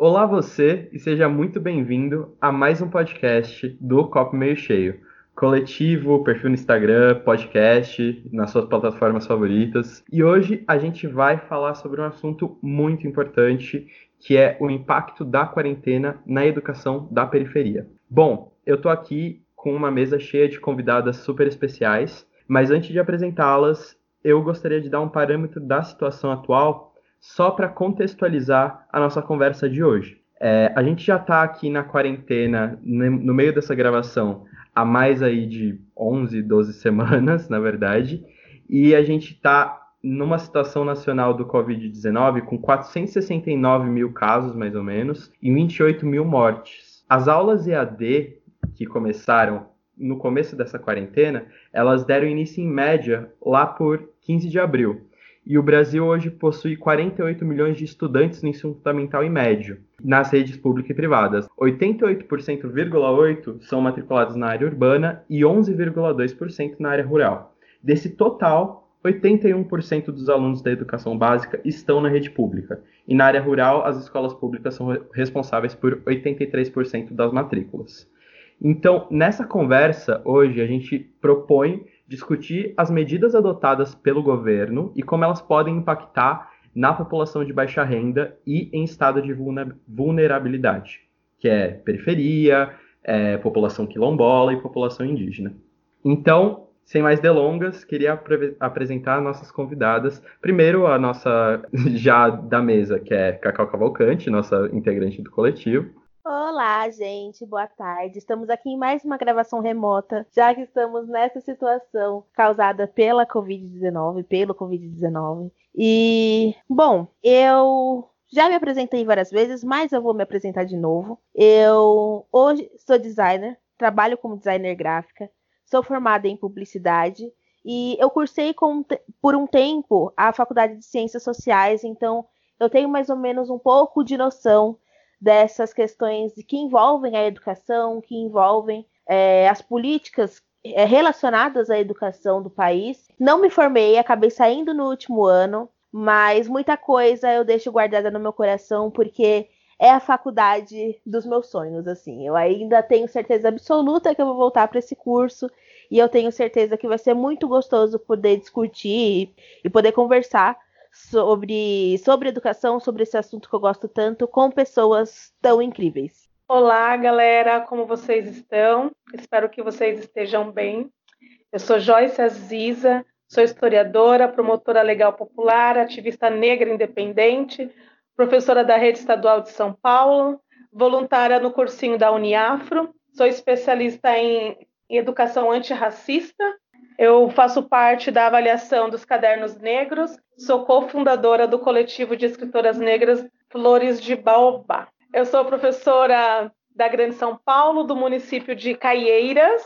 Olá você e seja muito bem-vindo a mais um podcast do Copo Meio Cheio. Coletivo, perfil no Instagram, podcast, nas suas plataformas favoritas. E hoje a gente vai falar sobre um assunto muito importante, que é o impacto da quarentena na educação da periferia. Bom, eu estou aqui com uma mesa cheia de convidadas super especiais, mas antes de apresentá-las, eu gostaria de dar um parâmetro da situação atual só para contextualizar a nossa conversa de hoje. É, a gente já está aqui na quarentena, no meio dessa gravação, há mais aí de 11, 12 semanas, na verdade, e a gente está numa situação nacional do Covid-19 com 469 mil casos, mais ou menos, e 28 mil mortes. As aulas EAD que começaram no começo dessa quarentena, elas deram início em média lá por 15 de abril. E o Brasil hoje possui 48 milhões de estudantes no ensino fundamental e médio, nas redes públicas e privadas. 88,8% são matriculados na área urbana e 11,2% na área rural. Desse total, 81% dos alunos da educação básica estão na rede pública. E na área rural, as escolas públicas são responsáveis por 83% das matrículas. Então, nessa conversa, hoje, a gente propõe discutir as medidas adotadas pelo governo e como elas podem impactar na população de baixa renda e em estado de vulnerabilidade, que é periferia, é, população quilombola e população indígena. Então, sem mais delongas, queria ap apresentar nossas convidadas. Primeiro, a nossa já da mesa, que é Cacau Cavalcante, nossa integrante do coletivo. Olá, gente, boa tarde. Estamos aqui em mais uma gravação remota, já que estamos nessa situação causada pela Covid-19, pelo Covid-19. E, bom, eu já me apresentei várias vezes, mas eu vou me apresentar de novo. Eu hoje sou designer, trabalho como designer gráfica, sou formada em publicidade e eu cursei com, por um tempo a Faculdade de Ciências Sociais, então eu tenho mais ou menos um pouco de noção dessas questões que envolvem a educação, que envolvem é, as políticas é, relacionadas à educação do país. Não me formei, acabei saindo no último ano, mas muita coisa eu deixo guardada no meu coração porque é a faculdade dos meus sonhos, assim. Eu ainda tenho certeza absoluta que eu vou voltar para esse curso e eu tenho certeza que vai ser muito gostoso poder discutir e poder conversar sobre, sobre educação, sobre esse assunto que eu gosto tanto, com pessoas tão incríveis. Olá, galera, como vocês estão? Espero que vocês estejam bem. Eu sou Joyce Aziza, sou historiadora, promotora legal popular, ativista negra independente, professora da Rede Estadual de São Paulo, voluntária no cursinho da Uniafro, sou especialista em, educação antirracista eu faço parte da avaliação dos cadernos negros, sou cofundadora do coletivo de escritoras negras Flores de Baobá. Eu sou professora da Grande São Paulo, do município de Caieiras,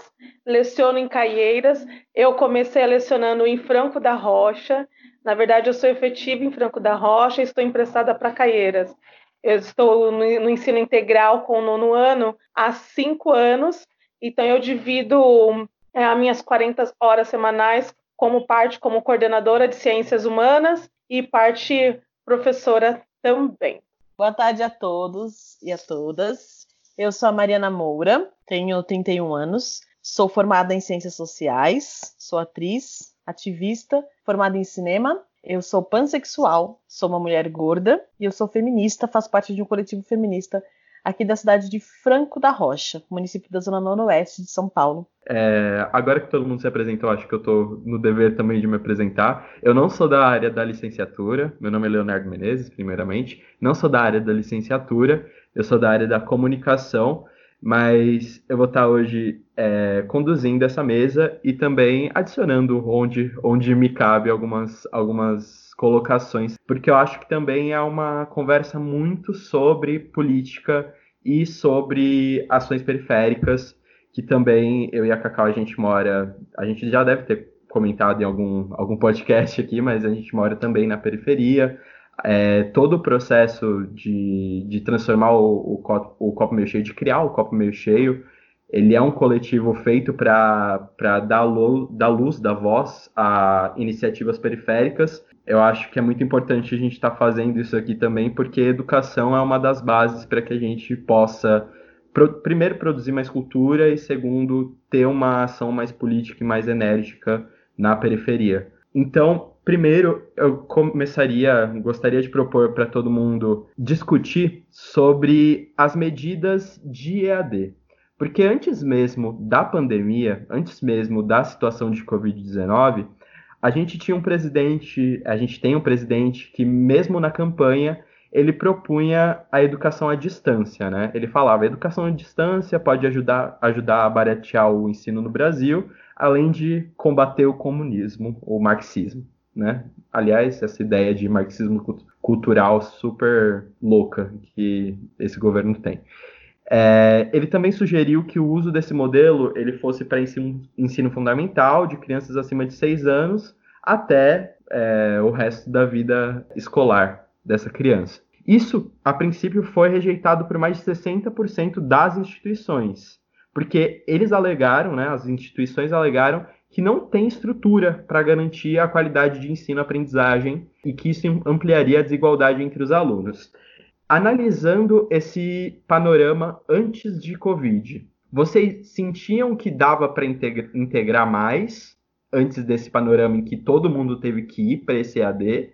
leciono em Caieiras. Eu comecei lecionando em Franco da Rocha. Na verdade, eu sou efetiva em Franco da Rocha e estou emprestada para Caieiras. Eu estou no, ensino integral com o nono ano há cinco anos, então eu divido é, as minhas 40 horas semanais como parte como coordenadora de ciências humanas e parte professora também. Boa tarde a todos e a todas. Eu sou a Mariana Moura, tenho 31 anos, sou formada em ciências sociais, sou atriz, ativista, formada em cinema. Eu sou pansexual, sou uma mulher gorda e eu sou feminista, faço parte de um coletivo feminista aqui da cidade de Franco da Rocha, município da Zona Noroeste de São Paulo. É, agora que todo mundo se apresentou, acho que eu estou no dever também de me apresentar. Eu não sou da área da licenciatura, meu nome é Leonardo Menezes, primeiramente. Não sou da área da licenciatura, eu sou da área da comunicação, mas eu vou estar hoje é, conduzindo essa mesa e também adicionando onde, onde me cabe algumas, algumas colocações, porque eu acho que também é uma conversa muito sobre política e sobre ações periféricas, que também eu e a Cacau a gente mora, a gente já deve ter comentado em algum, algum podcast aqui, mas a gente mora também na periferia, é, todo o processo de, de transformar o, o, copo, o copo meio cheio, de criar o copo meio cheio, ele é um coletivo feito para dar, dar luz, dar voz a iniciativas periféricas. Eu acho que é muito importante a gente estar tá fazendo isso aqui também, porque educação é uma das bases para que a gente possa, primeiro, produzir mais cultura e, segundo, ter uma ação mais política e mais enérgica na periferia. Então, primeiro, eu começaria, gostaria de propor para todo mundo discutir sobre as medidas de EAD. Porque antes mesmo da pandemia, antes mesmo da situação de Covid-19, a gente tinha um presidente, a gente tem um presidente que, mesmo na campanha, ele propunha a educação à distância, né? Ele falava, a educação à distância pode ajudar, ajudar a baratear o ensino no Brasil, além de combater o comunismo, o marxismo, né? Aliás, essa ideia de marxismo cultural super louca que esse governo tem. É, ele também sugeriu que o uso desse modelo ele fosse para ensino, ensino, fundamental de crianças acima de 6 anos até é, o resto da vida escolar dessa criança. Isso, a princípio, foi rejeitado por mais de 60% das instituições, porque eles alegaram, né, as instituições alegaram que não tem estrutura para garantir a qualidade de ensino-aprendizagem e que isso ampliaria a desigualdade entre os alunos. Analisando esse panorama antes de Covid, vocês sentiam que dava para integrar mais antes desse panorama em que todo mundo teve que ir para esse EAD?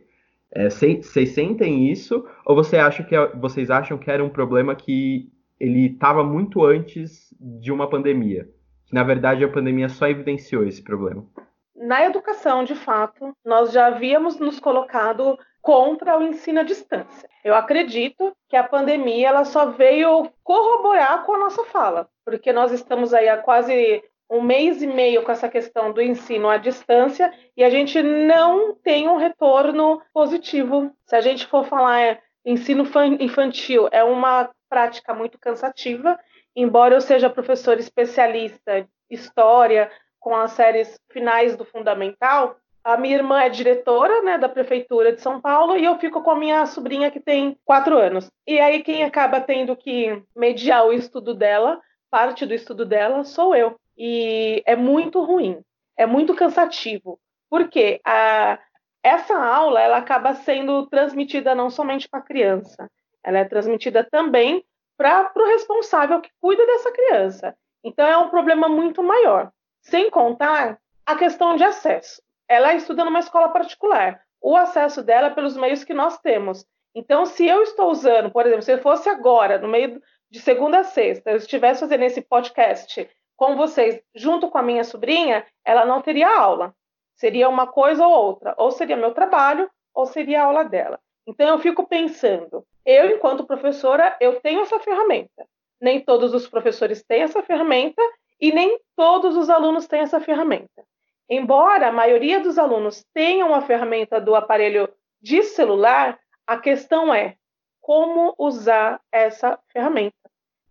É, vocês sentem isso ou você acha que, é, vocês acham que era um problema que ele estava muito antes de uma pandemia? Que na verdade a pandemia só evidenciou esse problema? Na educação, de fato, nós já havíamos nos colocado contra o ensino à distância. Eu acredito que a pandemia ela só veio corroborar com a nossa fala, porque nós estamos aí há quase um mês e meio com essa questão do ensino à distância e a gente não tem um retorno positivo. Se a gente for falar é, ensino infantil, é uma prática muito cansativa, embora eu seja professor especialista em história com as séries finais do fundamental, a minha irmã é diretora né, da prefeitura de São Paulo e eu fico com a minha sobrinha que tem quatro anos. E aí quem acaba tendo que mediar o estudo dela, parte do estudo dela, sou eu. E é muito ruim, é muito cansativo, porque a, essa aula ela acaba sendo transmitida não somente para a criança, ela é transmitida também para o responsável que cuida dessa criança. Então é um problema muito maior. Sem contar a questão de acesso ela estuda numa escola particular. O acesso dela é pelos meios que nós temos. Então, se eu estou usando, por exemplo, se eu fosse agora, no meio de segunda a sexta, eu estivesse fazendo esse podcast com vocês, junto com a minha sobrinha, ela não teria aula. Seria uma coisa ou outra. Ou seria meu trabalho, ou seria a aula dela. Então, eu fico pensando, eu, enquanto professora, eu tenho essa ferramenta. Nem todos os professores têm essa ferramenta e nem todos os alunos têm essa ferramenta. Embora a maioria dos alunos tenham a ferramenta do aparelho de celular, a questão é como usar essa ferramenta.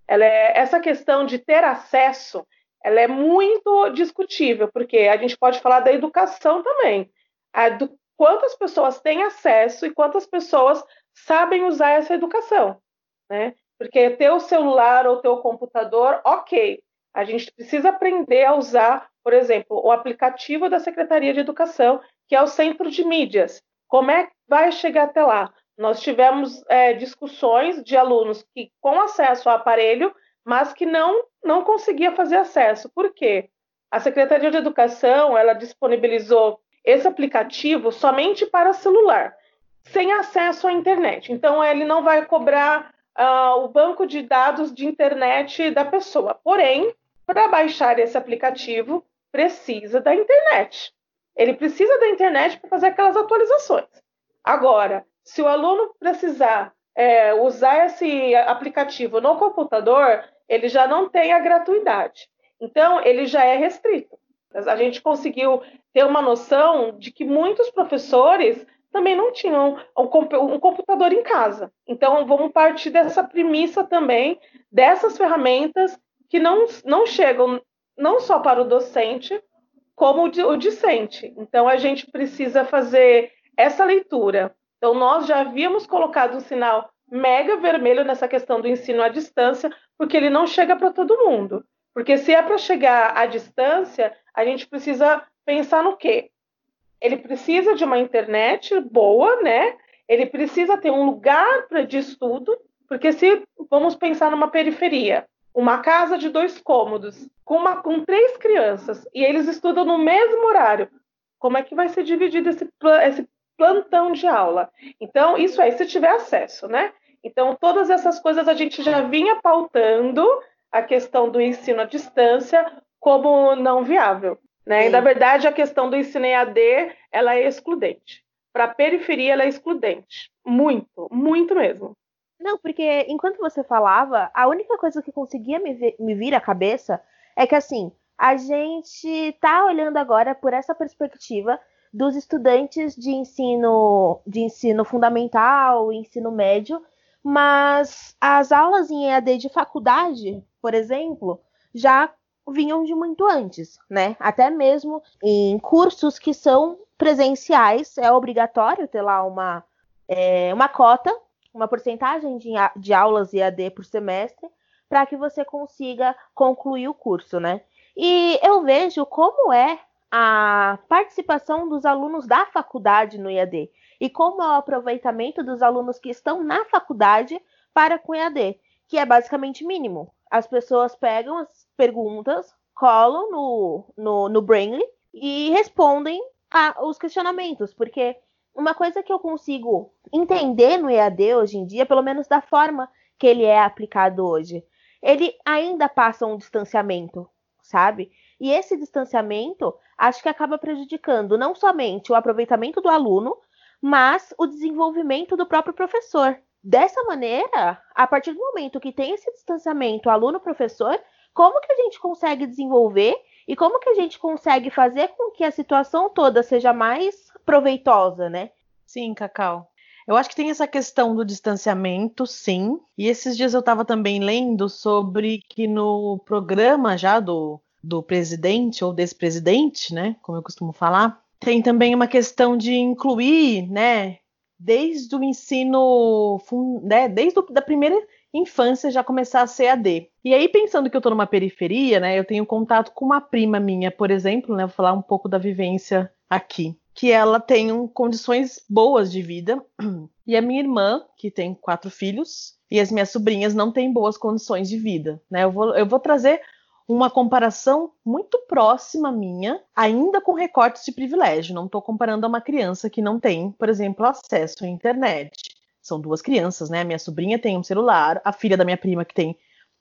Ela é, essa questão de ter acesso, ela é muito discutível, porque a gente pode falar da educação também, a, do, quantas pessoas têm acesso e quantas pessoas sabem usar essa educação, né? Porque ter o celular ou ter o computador, ok, a gente precisa aprender a usar por exemplo, o aplicativo da Secretaria de Educação, que é o Centro de Mídias. Como é que vai chegar até lá? Nós tivemos é, discussões de alunos que com acesso ao aparelho, mas que não não conseguia fazer acesso. Por quê? A Secretaria de Educação ela disponibilizou esse aplicativo somente para celular, sem acesso à internet. Então ele não vai cobrar uh, o banco de dados de internet da pessoa. Porém, para baixar esse aplicativo, precisa da internet. Ele precisa da internet para fazer aquelas atualizações. Agora, se o aluno precisar é, usar esse aplicativo no computador, ele já não tem a gratuidade. Então, ele já é restrito. A gente conseguiu ter uma noção de que muitos professores também não tinham um computador em casa. Então, vamos partir dessa premissa também, dessas ferramentas que não, não chegam não só para o docente, como o discente. Então, a gente precisa fazer essa leitura. Então, nós já havíamos colocado um sinal mega vermelho nessa questão do ensino à distância, porque ele não chega para todo mundo. Porque se é para chegar à distância, a gente precisa pensar no quê? Ele precisa de uma internet boa, né? Ele precisa ter um lugar pra, de estudo, porque se vamos pensar numa periferia, uma casa de dois cômodos, com, uma, com três crianças, e eles estudam no mesmo horário, como é que vai ser dividido esse, esse plantão de aula? Então, isso aí, se tiver acesso, né? Então, todas essas coisas a gente já vinha pautando a questão do ensino à distância como não viável. Né? E, na verdade, a questão do ensino EAD ela é excludente. Para a periferia, ela é excludente. Muito, muito mesmo. Não, porque enquanto você falava, a única coisa que conseguia me, ver, me vir à cabeça é que, assim, a gente está olhando agora por essa perspectiva dos estudantes de ensino, de ensino fundamental, ensino médio, mas as aulas em EAD de faculdade, por exemplo, já vinham de muito antes, né? Até mesmo em cursos que são presenciais, é obrigatório ter lá uma, é, uma cota, uma porcentagem de, de aulas EAD por semestre, para que você consiga concluir o curso, né? E eu vejo como é a participação dos alunos da faculdade no EAD e como é o aproveitamento dos alunos que estão na faculdade para com EAD, que é basicamente mínimo. As pessoas pegam as perguntas, colam no, no, no Brainly e respondem a, os questionamentos, porque uma coisa que eu consigo entender no EAD hoje em dia, pelo menos da forma que ele é aplicado hoje, ele ainda passa um distanciamento, sabe? E esse distanciamento acho que acaba prejudicando não somente o aproveitamento do aluno, mas o desenvolvimento do próprio professor. Dessa maneira, a partir do momento que tem esse distanciamento aluno-professor, como que a gente consegue desenvolver e como que a gente consegue fazer com que a situação toda seja mais proveitosa, né? Sim, Cacau. Eu acho que tem essa questão do distanciamento, sim. E esses dias eu estava também lendo sobre que no programa já do do presidente ou desse presidente, né, como eu costumo falar, tem também uma questão de incluir, né, desde o ensino, né, desde a primeira infância já começar a ser AD. E aí pensando que eu estou numa periferia, né, eu tenho contato com uma prima minha, por exemplo, né, vou falar um pouco da vivência aqui, que ela tem um, condições boas de vida, e a minha irmã, que tem quatro filhos, e as minhas sobrinhas não têm boas condições de vida, né? Eu vou, eu vou trazer uma comparação muito próxima minha, ainda com recortes de privilégio. Não estou comparando a uma criança que não tem, por exemplo, acesso à internet. São duas crianças, né? Minha sobrinha tem um celular, a filha da minha prima, que tem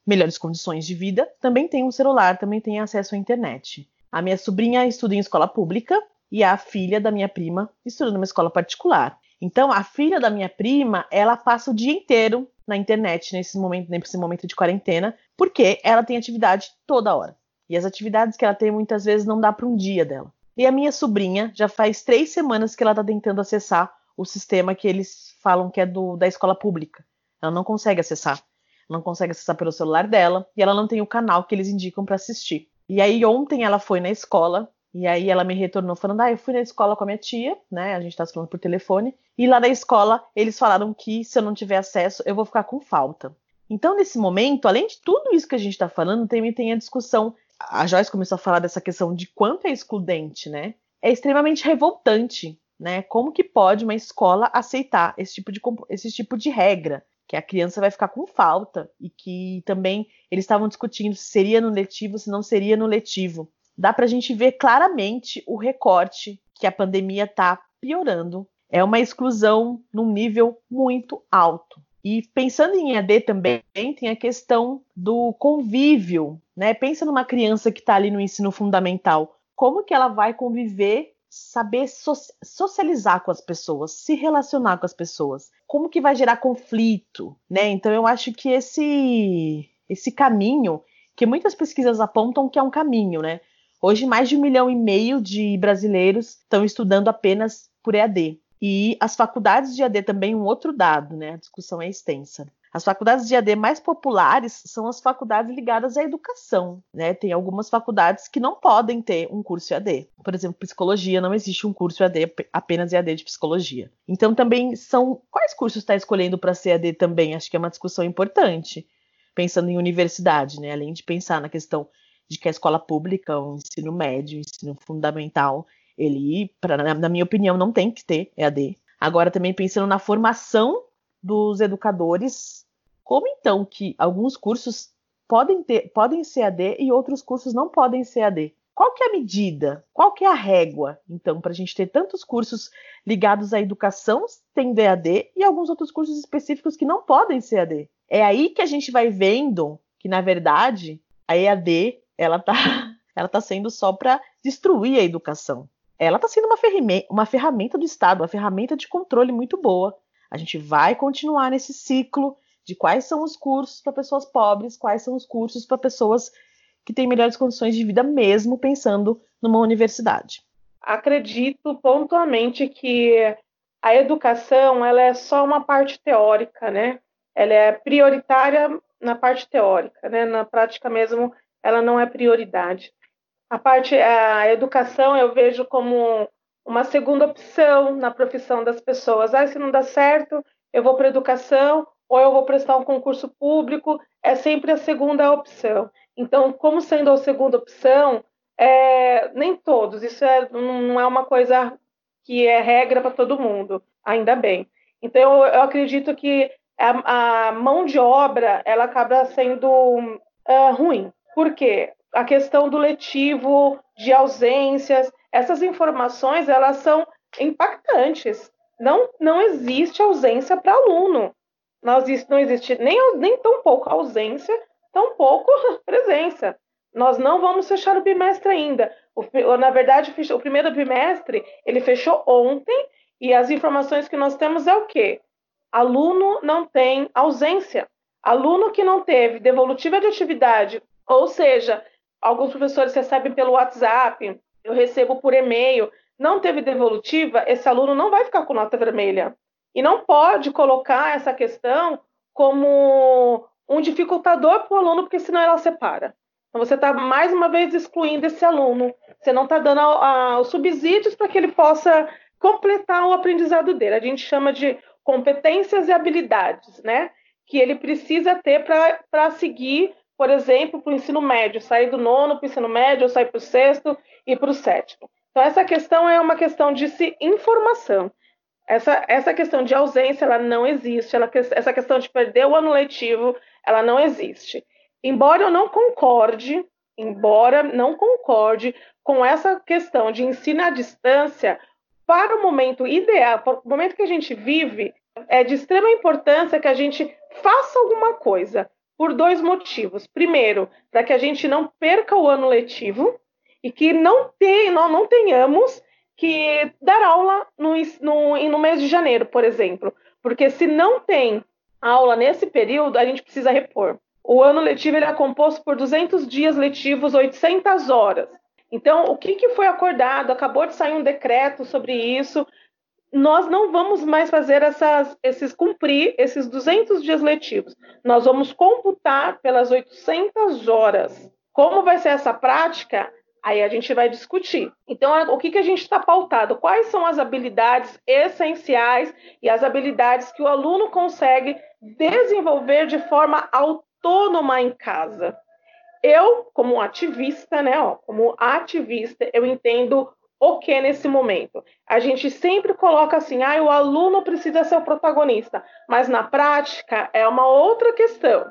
melhores condições de vida, também tem um celular, também tem acesso à internet. A minha sobrinha estuda em escola pública e a filha da minha prima estuda numa escola particular. Então, a filha da minha prima, ela passa o dia inteiro na internet nesse momento, nesse momento de quarentena, porque ela tem atividade toda hora. E as atividades que ela tem muitas vezes não dá para um dia dela. E a minha sobrinha já faz três semanas que ela está tentando acessar o sistema que eles falam que é do, da escola pública. Ela não consegue acessar. Não consegue acessar pelo celular dela e ela não tem o canal que eles indicam para assistir. E aí ontem ela foi na escola e aí ela me retornou falando: Ah, eu fui na escola com a minha tia, né? A gente tá falando por telefone. E lá na escola eles falaram que se eu não tiver acesso, eu vou ficar com falta. Então, nesse momento, além de tudo isso que a gente está falando, também tem a discussão. A Joyce começou a falar dessa questão de quanto é excludente, né? É extremamente revoltante, né? Como que pode uma escola aceitar esse tipo de, esse tipo de regra? Que a criança vai ficar com falta e que também eles estavam discutindo se seria no letivo, se não seria no letivo dá para a gente ver claramente o recorte que a pandemia está piorando. É uma exclusão num nível muito alto. E pensando em EAD também, tem a questão do convívio, né? Pensa numa criança que está ali no ensino fundamental, como que ela vai conviver, saber so socializar com as pessoas, se relacionar com as pessoas, como que vai gerar conflito, né? Então eu acho que esse esse caminho, que muitas pesquisas apontam que é um caminho, né? Hoje, mais de um milhão e meio de brasileiros estão estudando apenas por EAD. E as faculdades de EAD também, um outro dado, né? A discussão é extensa. As faculdades de EAD mais populares são as faculdades ligadas à educação, né? Tem algumas faculdades que não podem ter um curso EAD. Por exemplo, psicologia, não existe um curso EAD, apenas EAD de psicologia. Então, também são. Quais cursos está escolhendo para ser EAD também? Acho que é uma discussão importante, pensando em universidade, né? Além de pensar na questão de que a escola pública, o ensino médio, o ensino fundamental, ele, pra, na minha opinião, não tem que ter EAD. Agora, também pensando na formação dos educadores, como então que alguns cursos podem, ter, podem ser AD e outros cursos não podem ser AD? Qual que é a medida? Qual que é a régua, então, para a gente ter tantos cursos ligados à educação tendo EAD e alguns outros cursos específicos que não podem ser AD? É aí que a gente vai vendo que, na verdade, a EAD ela tá, ela tá sendo só para destruir a educação. Ela está sendo uma uma ferramenta do Estado, uma ferramenta de controle muito boa. A gente vai continuar nesse ciclo de quais são os cursos para pessoas pobres, quais são os cursos para pessoas que têm melhores condições de vida, mesmo pensando numa universidade. Acredito pontualmente que a educação ela é só uma parte teórica, né? Ela é prioritária na parte teórica, né? Na prática mesmo, ela não é prioridade. A parte a educação eu vejo como uma segunda opção na profissão das pessoas. Ah, se não dá certo, eu vou para educação ou eu vou prestar um concurso público, é sempre a segunda opção. Então, como sendo a segunda opção, é, nem todos, isso é, não é uma coisa que é regra para todo mundo, ainda bem. Então, eu, eu acredito que a, a, mão de obra ela acaba sendo uh, ruim. Por quê? A questão do letivo, de ausências, essas informações elas são impactantes. Não, não existe ausência para aluno. Existe, não existe nem, nem tão pouco ausência, tão pouco presença. Nós não vamos fechar o bimestre ainda. O, na verdade, o primeiro bimestre ele fechou ontem e as informações que nós temos é o quê? Aluno não tem ausência. Aluno que não teve devolutiva de atividade, ou seja, alguns professores recebem pelo WhatsApp, eu recebo por e-mail, não teve devolutiva, esse aluno não vai ficar com nota vermelha. E não pode colocar essa questão como um dificultador para o aluno, porque senão ela separa. Então, você está, mais uma vez, excluindo esse aluno. Você não está dando a, a, os subsídios para que ele possa completar o aprendizado dele. A gente chama de competências e habilidades, né? Que ele precisa ter para seguir, por exemplo, para o ensino médio, sair do nono para o ensino médio, ou sair para o sexto e para o sétimo. Então, essa questão é uma questão de se informação. Essa, essa questão de ausência, ela não existe. Ela, essa questão de perder o ano letivo, ela não existe. Embora eu não concorde, embora não concorde com essa questão de ensino à distância, para o momento ideal, para o momento que a gente vive, é de extrema importância que a gente faça alguma coisa, por dois motivos. Primeiro, para que a gente não perca o ano letivo e que não, tem, não, não tenhamos que dar aula no, no, no mês de janeiro, por exemplo. Porque se não tem aula nesse período, a gente precisa repor. O ano letivo ele é composto por 200 dias letivos, 800 horas. Então, o que, que foi acordado? Acabou de sair um decreto sobre isso. Nós não vamos mais fazer essas, esses cumprir esses 200 dias letivos. Nós vamos computar pelas 800 horas. Como vai ser essa prática? Aí a gente vai discutir. Então, o que, que a gente está pautado? Quais são as habilidades essenciais e as habilidades que o aluno consegue desenvolver de forma autônoma em casa? Eu, como ativista, né, ó, como ativista, eu entendo o que nesse momento? A gente sempre coloca assim, ah, o aluno precisa ser o protagonista, mas na prática é uma outra questão.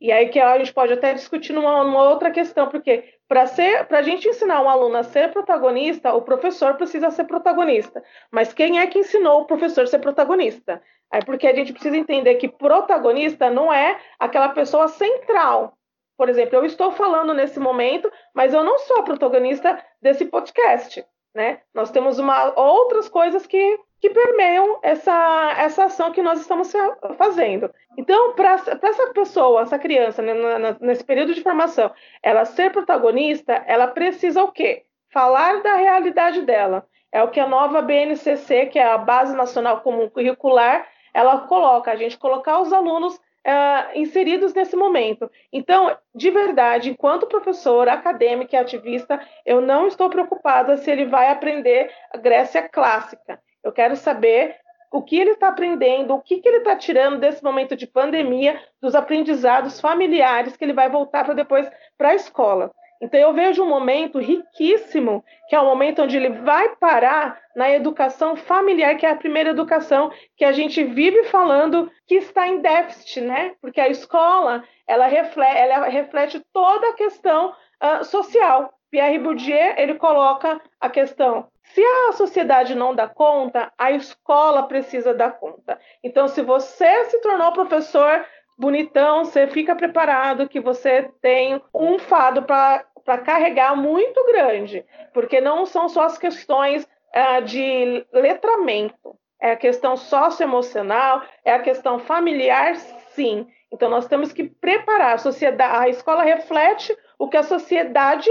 E aí que a gente pode até discutir numa, numa outra questão, porque para ser, para a gente ensinar um aluno a ser protagonista, o professor precisa ser protagonista. Mas quem é que ensinou o professor a ser protagonista? É porque a gente precisa entender que protagonista não é aquela pessoa central. Por exemplo, eu estou falando nesse momento, mas eu não sou a protagonista desse podcast, né? Nós temos uma, outras coisas que que permeiam essa, essa ação que nós estamos fazendo. Então, para essa pessoa, essa criança, né, nesse período de formação, ela ser protagonista, ela precisa o quê? Falar da realidade dela. É o que a nova BNCC, que é a Base Nacional Comum Curricular, ela coloca, a gente colocar os alunos uh, inseridos nesse momento. Então, de verdade, enquanto professora, acadêmica e ativista, eu não estou preocupada se ele vai aprender a Grécia clássica. Eu quero saber o que ele está aprendendo, o que, que ele está tirando desse momento de pandemia, dos aprendizados familiares que ele vai voltar para depois para a escola. Então eu vejo um momento riquíssimo, que é o momento onde ele vai parar na educação familiar, que é a primeira educação que a gente vive falando que está em déficit, né? Porque a escola ela reflete, ela reflete toda a questão uh, social. Pierre Bourdieu ele coloca a questão se a sociedade não dá conta, a escola precisa dar conta. Então, se você se tornou professor bonitão, você fica preparado que você tem um fado para carregar muito grande, porque não são só as questões uh, de letramento, é a questão socioemocional, é a questão familiar, sim. Então nós temos que preparar a sociedade, a escola reflete o que a sociedade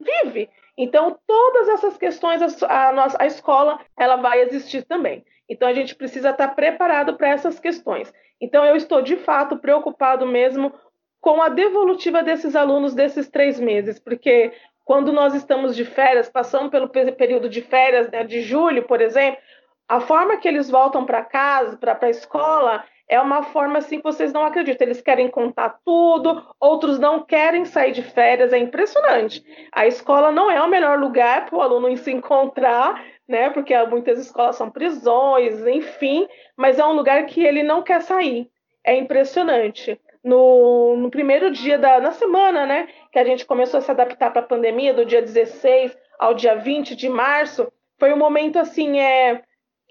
vive. Então todas essas questões a, nossa, a escola ela vai existir também. Então a gente precisa estar preparado para essas questões. Então, eu estou de fato preocupado mesmo com a devolutiva desses alunos desses três meses, porque quando nós estamos de férias, passando pelo período de férias né, de julho, por exemplo, a forma que eles voltam para casa, para a escola, é uma forma assim que vocês não acreditam. Eles querem contar tudo, outros não querem sair de férias, é impressionante. A escola não é o melhor lugar para o aluno se encontrar, né? Porque muitas escolas são prisões, enfim, mas é um lugar que ele não quer sair. É impressionante. No, no primeiro dia da na semana, né, que a gente começou a se adaptar para a pandemia, do dia 16 ao dia 20 de março, foi um momento assim, é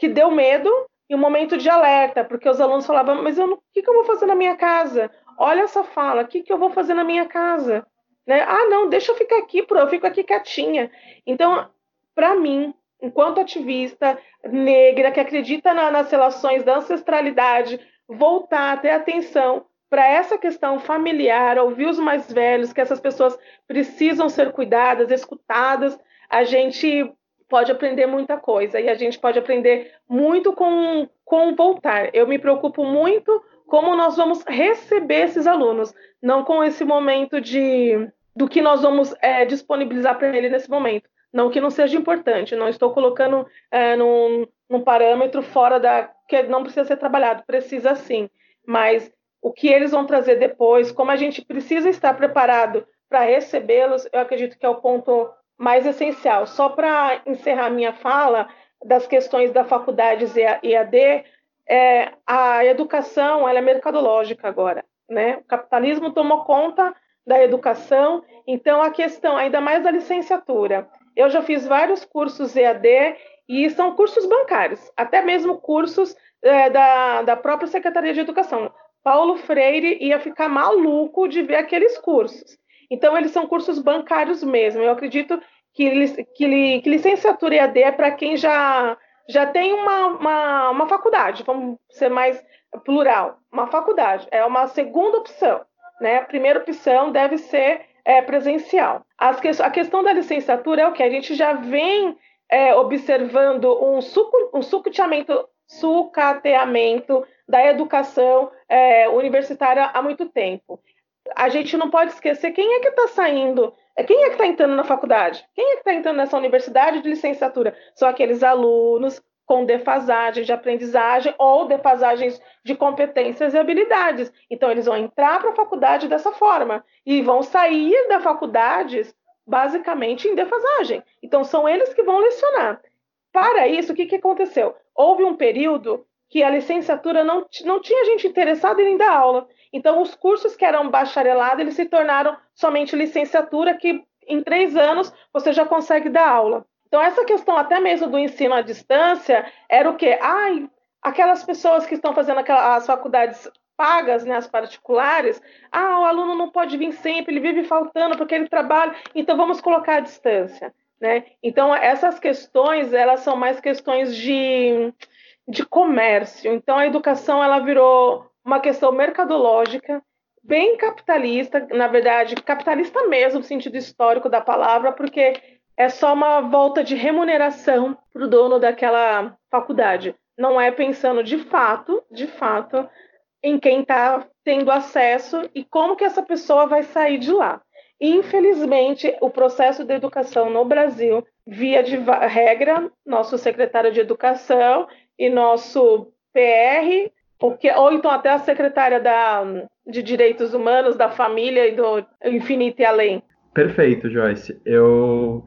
que deu medo e um momento de alerta, porque os alunos falavam: "Mas eu o que, que eu vou fazer na minha casa? Olha essa fala, o que, que eu vou fazer na minha casa?" Né? Ah, não, deixa eu ficar aqui, eu fico aqui quietinha. Então, para mim, enquanto ativista negra que acredita na, nas relações da ancestralidade, voltar a ter atenção para essa questão familiar, ouvir os mais velhos, que essas pessoas precisam ser cuidadas, escutadas, a gente pode aprender muita coisa e a gente pode aprender muito com, com voltar. Eu me preocupo muito como nós vamos receber esses alunos, não com esse momento de do que nós vamos é, disponibilizar para ele nesse momento. Não que não seja importante, não estou colocando é, num, num parâmetro fora da. que não precisa ser trabalhado, precisa sim. Mas o que eles vão trazer depois, como a gente precisa estar preparado para recebê-los, eu acredito que é o ponto mais essencial. Só para encerrar minha fala das questões da faculdade EAD, é, a educação ela é mercadológica agora. Né? O capitalismo tomou conta da educação, então a questão, ainda mais da licenciatura, eu já fiz vários cursos EAD e são cursos bancários, até mesmo cursos é, da, da própria Secretaria de Educação. Paulo Freire ia ficar maluco de ver aqueles cursos. Então, eles são cursos bancários mesmo. Eu acredito que, que, que licenciatura EAD é para quem já, já tem uma, uma, uma faculdade, vamos ser mais plural, uma faculdade. É uma segunda opção. Né? A primeira opção deve ser é, presencial. Que, a questão da licenciatura é o que? A gente já vem é, observando um, suco, um sucateamento, sucateamento da educação é, universitária há muito tempo. A gente não pode esquecer quem é que está saindo, quem é que está entrando na faculdade, quem é que está entrando nessa universidade de licenciatura. São aqueles alunos com defasagem de aprendizagem ou defasagens de competências e habilidades. Então, eles vão entrar para a faculdade dessa forma e vão sair da faculdade basicamente em defasagem. Então, são eles que vão lecionar. Para isso, o que, que aconteceu? Houve um período que a licenciatura não, não tinha gente interessada em dar aula. Então, os cursos que eram bacharelado, eles se tornaram somente licenciatura, que em três anos você já consegue dar aula. Então, essa questão até mesmo do ensino à distância era o quê? Ai, aquelas pessoas que estão fazendo aquelas, as faculdades pagas, né, as particulares, ah, o aluno não pode vir sempre, ele vive faltando porque ele trabalha, então vamos colocar à distância. Né? Então, essas questões, elas são mais questões de, de comércio. Então, a educação, ela virou uma questão mercadológica, bem capitalista, na verdade, capitalista mesmo, no sentido histórico da palavra, porque é só uma volta de remuneração para o dono daquela faculdade. Não é pensando de fato, de fato, em quem está tendo acesso e como que essa pessoa vai sair de lá. Infelizmente, o processo de educação no Brasil, via de regra, nosso secretário de Educação e nosso PR, ou então até a secretária da, de Direitos Humanos, da Família e do Infinito e Além, Perfeito, Joyce. Eu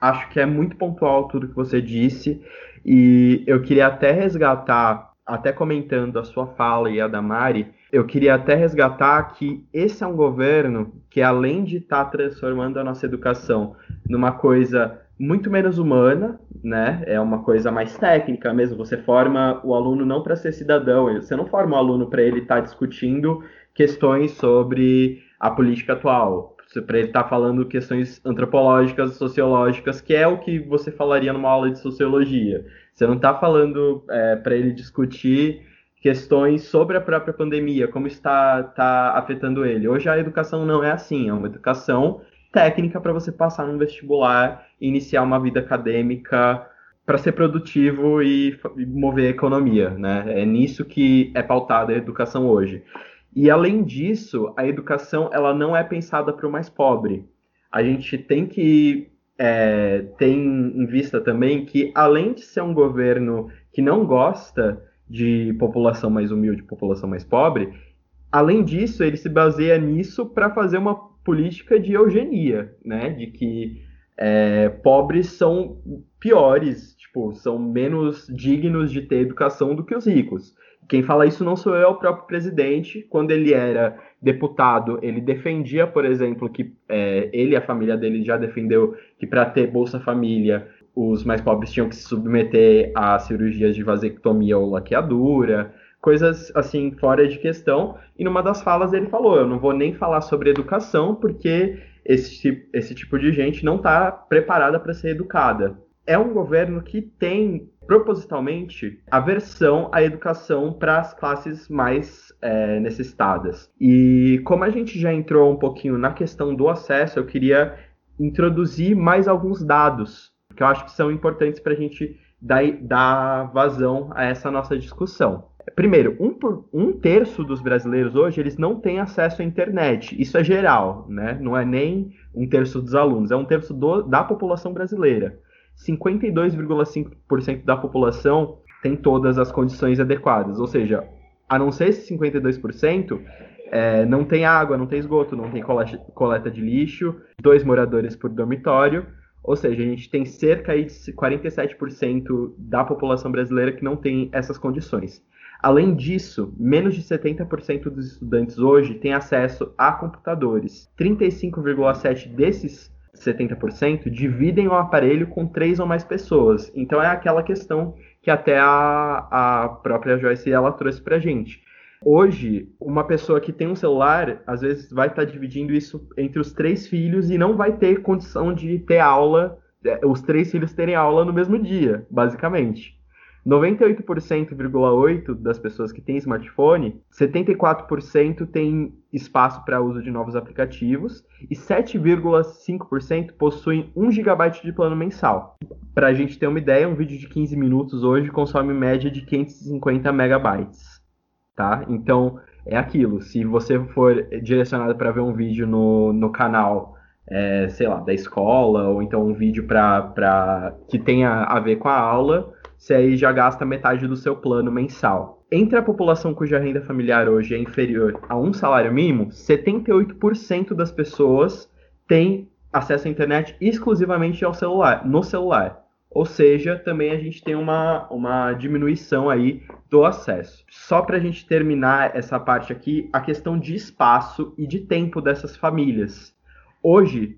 acho que é muito pontual tudo que você disse e eu queria até resgatar, até comentando a sua fala e a da Mari, eu queria até resgatar que esse é um governo que, além de estar tá transformando a nossa educação numa coisa muito menos humana, né? É uma coisa mais técnica mesmo. Você forma o aluno não para ser cidadão, você não forma o aluno para ele estar tá discutindo questões sobre a política atual, para ele estar tá falando questões antropológicas, sociológicas, que é o que você falaria numa aula de sociologia. Você não está falando é, para ele discutir questões sobre a própria pandemia, como está, está afetando ele. Hoje a educação não é assim, é uma educação técnica para você passar num vestibular e iniciar uma vida acadêmica para ser produtivo e, mover a economia, né? É nisso que é pautada a educação hoje. E além disso, a educação ela não é pensada para o mais pobre. A gente tem que é, ter em vista também que, além de ser um governo que não gosta de população mais humilde, população mais pobre, além disso, ele se baseia nisso para fazer uma política de eugenia, né? De que é, pobres são piores, tipo, são menos dignos de ter educação do que os ricos. Quem fala isso não sou eu, é o próprio presidente. Quando ele era deputado, ele defendia, por exemplo, que é, ele e a família dele já defendeu que para ter Bolsa Família, os mais pobres tinham que se submeter a cirurgias de vasectomia ou laqueadura, coisas assim fora de questão. E numa das falas ele falou: Eu não vou nem falar sobre educação, porque esse, esse tipo de gente não está preparada para ser educada. É um governo que tem propositalmente aversão à educação para as classes mais é, necessitadas. E como a gente já entrou um pouquinho na questão do acesso, eu queria introduzir mais alguns dados que eu acho que são importantes para a gente dar, dar vazão a essa nossa discussão. Primeiro, um, um terço dos brasileiros hoje eles não têm acesso à internet. Isso é geral, né? Não é nem um terço dos alunos, é um terço do, da população brasileira. 52,5% da população tem todas as condições adequadas. Ou seja, a não ser esse 52%, é, não tem água, não tem esgoto, não tem coleta de lixo, dois moradores por dormitório. Ou seja, a gente tem cerca de 47% da população brasileira que não tem essas condições. Além disso, menos de 70% dos estudantes hoje têm acesso a computadores. 35,7% desses 70% dividem o aparelho com três ou mais pessoas. Então é aquela questão que até a, a própria Joyce ela trouxe para gente. Hoje, uma pessoa que tem um celular, às vezes vai estar tá dividindo isso entre os três filhos e não vai ter condição de ter aula, é, os três filhos terem aula no mesmo dia, basicamente. 98,8% das pessoas que têm smartphone, 74% tem espaço para uso de novos aplicativos e 7,5% possuem 1 GB de plano mensal. Para a gente ter uma ideia, um vídeo de 15 minutos hoje consome média de 550 megabytes. Tá? Então, é aquilo. Se você for direcionado para ver um vídeo no, no canal, é, sei lá, da escola, ou então um vídeo pra, que tenha a ver com a aula, você aí já gasta metade do seu plano mensal. Entre a população cuja renda familiar hoje é inferior a um salário mínimo, 78% das pessoas têm acesso à internet exclusivamente ao celular, no celular. Ou seja, também a gente tem uma, uma diminuição aí do acesso. Só para a gente terminar essa parte aqui, a questão de espaço e de tempo dessas famílias. Hoje,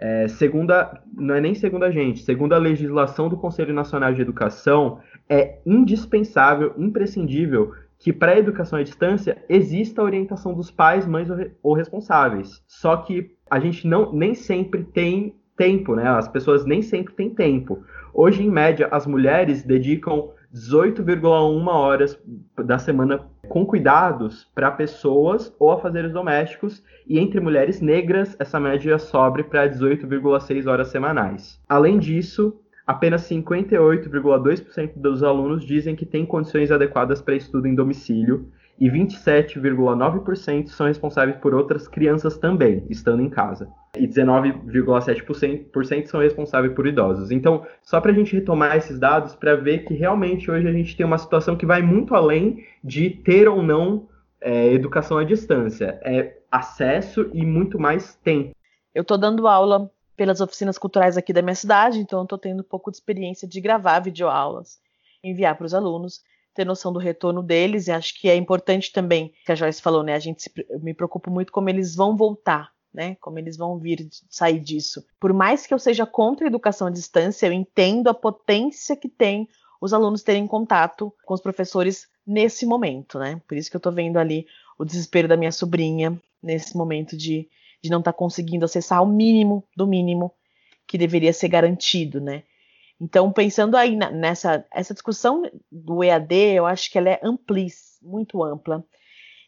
é, segunda, não é nem segundo a gente, segundo a legislação do Conselho Nacional de Educação, é indispensável, imprescindível que para a educação à distância exista a orientação dos pais, mães ou responsáveis. Só que a gente não nem sempre tem tempo, né? As pessoas nem sempre têm tempo. Hoje, em média, as mulheres dedicam 18,1 horas da semana com cuidados para pessoas ou afazeres domésticos, e entre mulheres negras, essa média sobe para 18,6 horas semanais. Além disso, apenas 58,2% dos alunos dizem que têm condições adequadas para estudo em domicílio, e 27,9% são responsáveis por outras crianças também, estando em casa. E 19,7% são responsáveis por idosos. Então, só para a gente retomar esses dados, para ver que realmente hoje a gente tem uma situação que vai muito além de ter ou não é, educação à distância. É acesso e muito mais tempo. eu estou dando aula pelas oficinas culturais aqui da minha cidade, então estou tendo um pouco de experiência de gravar videoaulas, enviar para os alunos, ter noção do retorno deles, e acho que é importante também, que a Joyce falou, né? A gente se, me preocupo muito como eles vão voltar, né? Como eles vão vir sair disso. Por mais que eu seja contra a educação à distância, eu entendo a potência que tem os alunos terem contato com os professores nesse momento, né? Por isso que eu estou vendo ali o desespero da minha sobrinha nesse momento de, de não estar tá conseguindo acessar o mínimo do mínimo que deveria ser garantido, né? Então, pensando aí nessa essa discussão do EAD, eu acho que ela é amplíssima, muito ampla.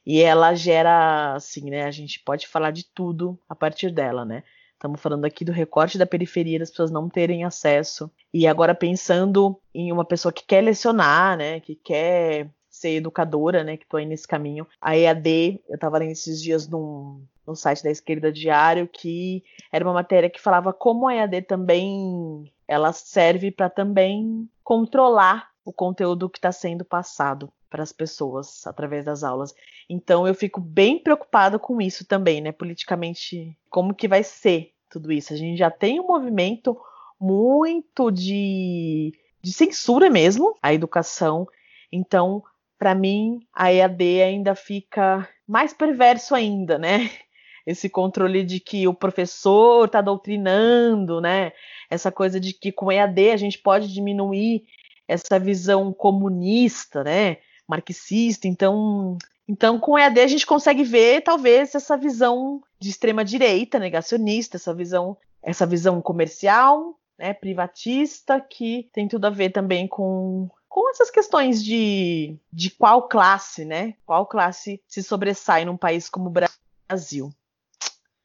E ela gera, assim, né? A gente pode falar de tudo a partir dela, né? Estamos falando aqui do recorte da periferia, das pessoas não terem acesso. E agora pensando em uma pessoa que quer lecionar, né? Que quer ser educadora, né? Que estou aí nesse caminho. A EAD, eu estava lendo esses dias num, no site da Esquerda Diário que era uma matéria que falava como a EAD também ela serve para também controlar o conteúdo que está sendo passado para as pessoas através das aulas. Então eu fico bem preocupada com isso também, né? Politicamente, como que vai ser tudo isso? A gente já tem um movimento muito de, de censura mesmo à educação. Então, para mim, a EAD ainda fica mais perverso ainda, né? Esse controle de que o professor está doutrinando, né? Essa coisa de que com EAD a gente pode diminuir essa visão comunista, né? Marxista, então então, com o EAD a gente consegue ver talvez essa visão de extrema direita, negacionista, essa visão, essa visão comercial, né, privatista, que tem tudo a ver também com, com essas questões de, de qual classe, né? Qual classe se sobressai num país como o Brasil.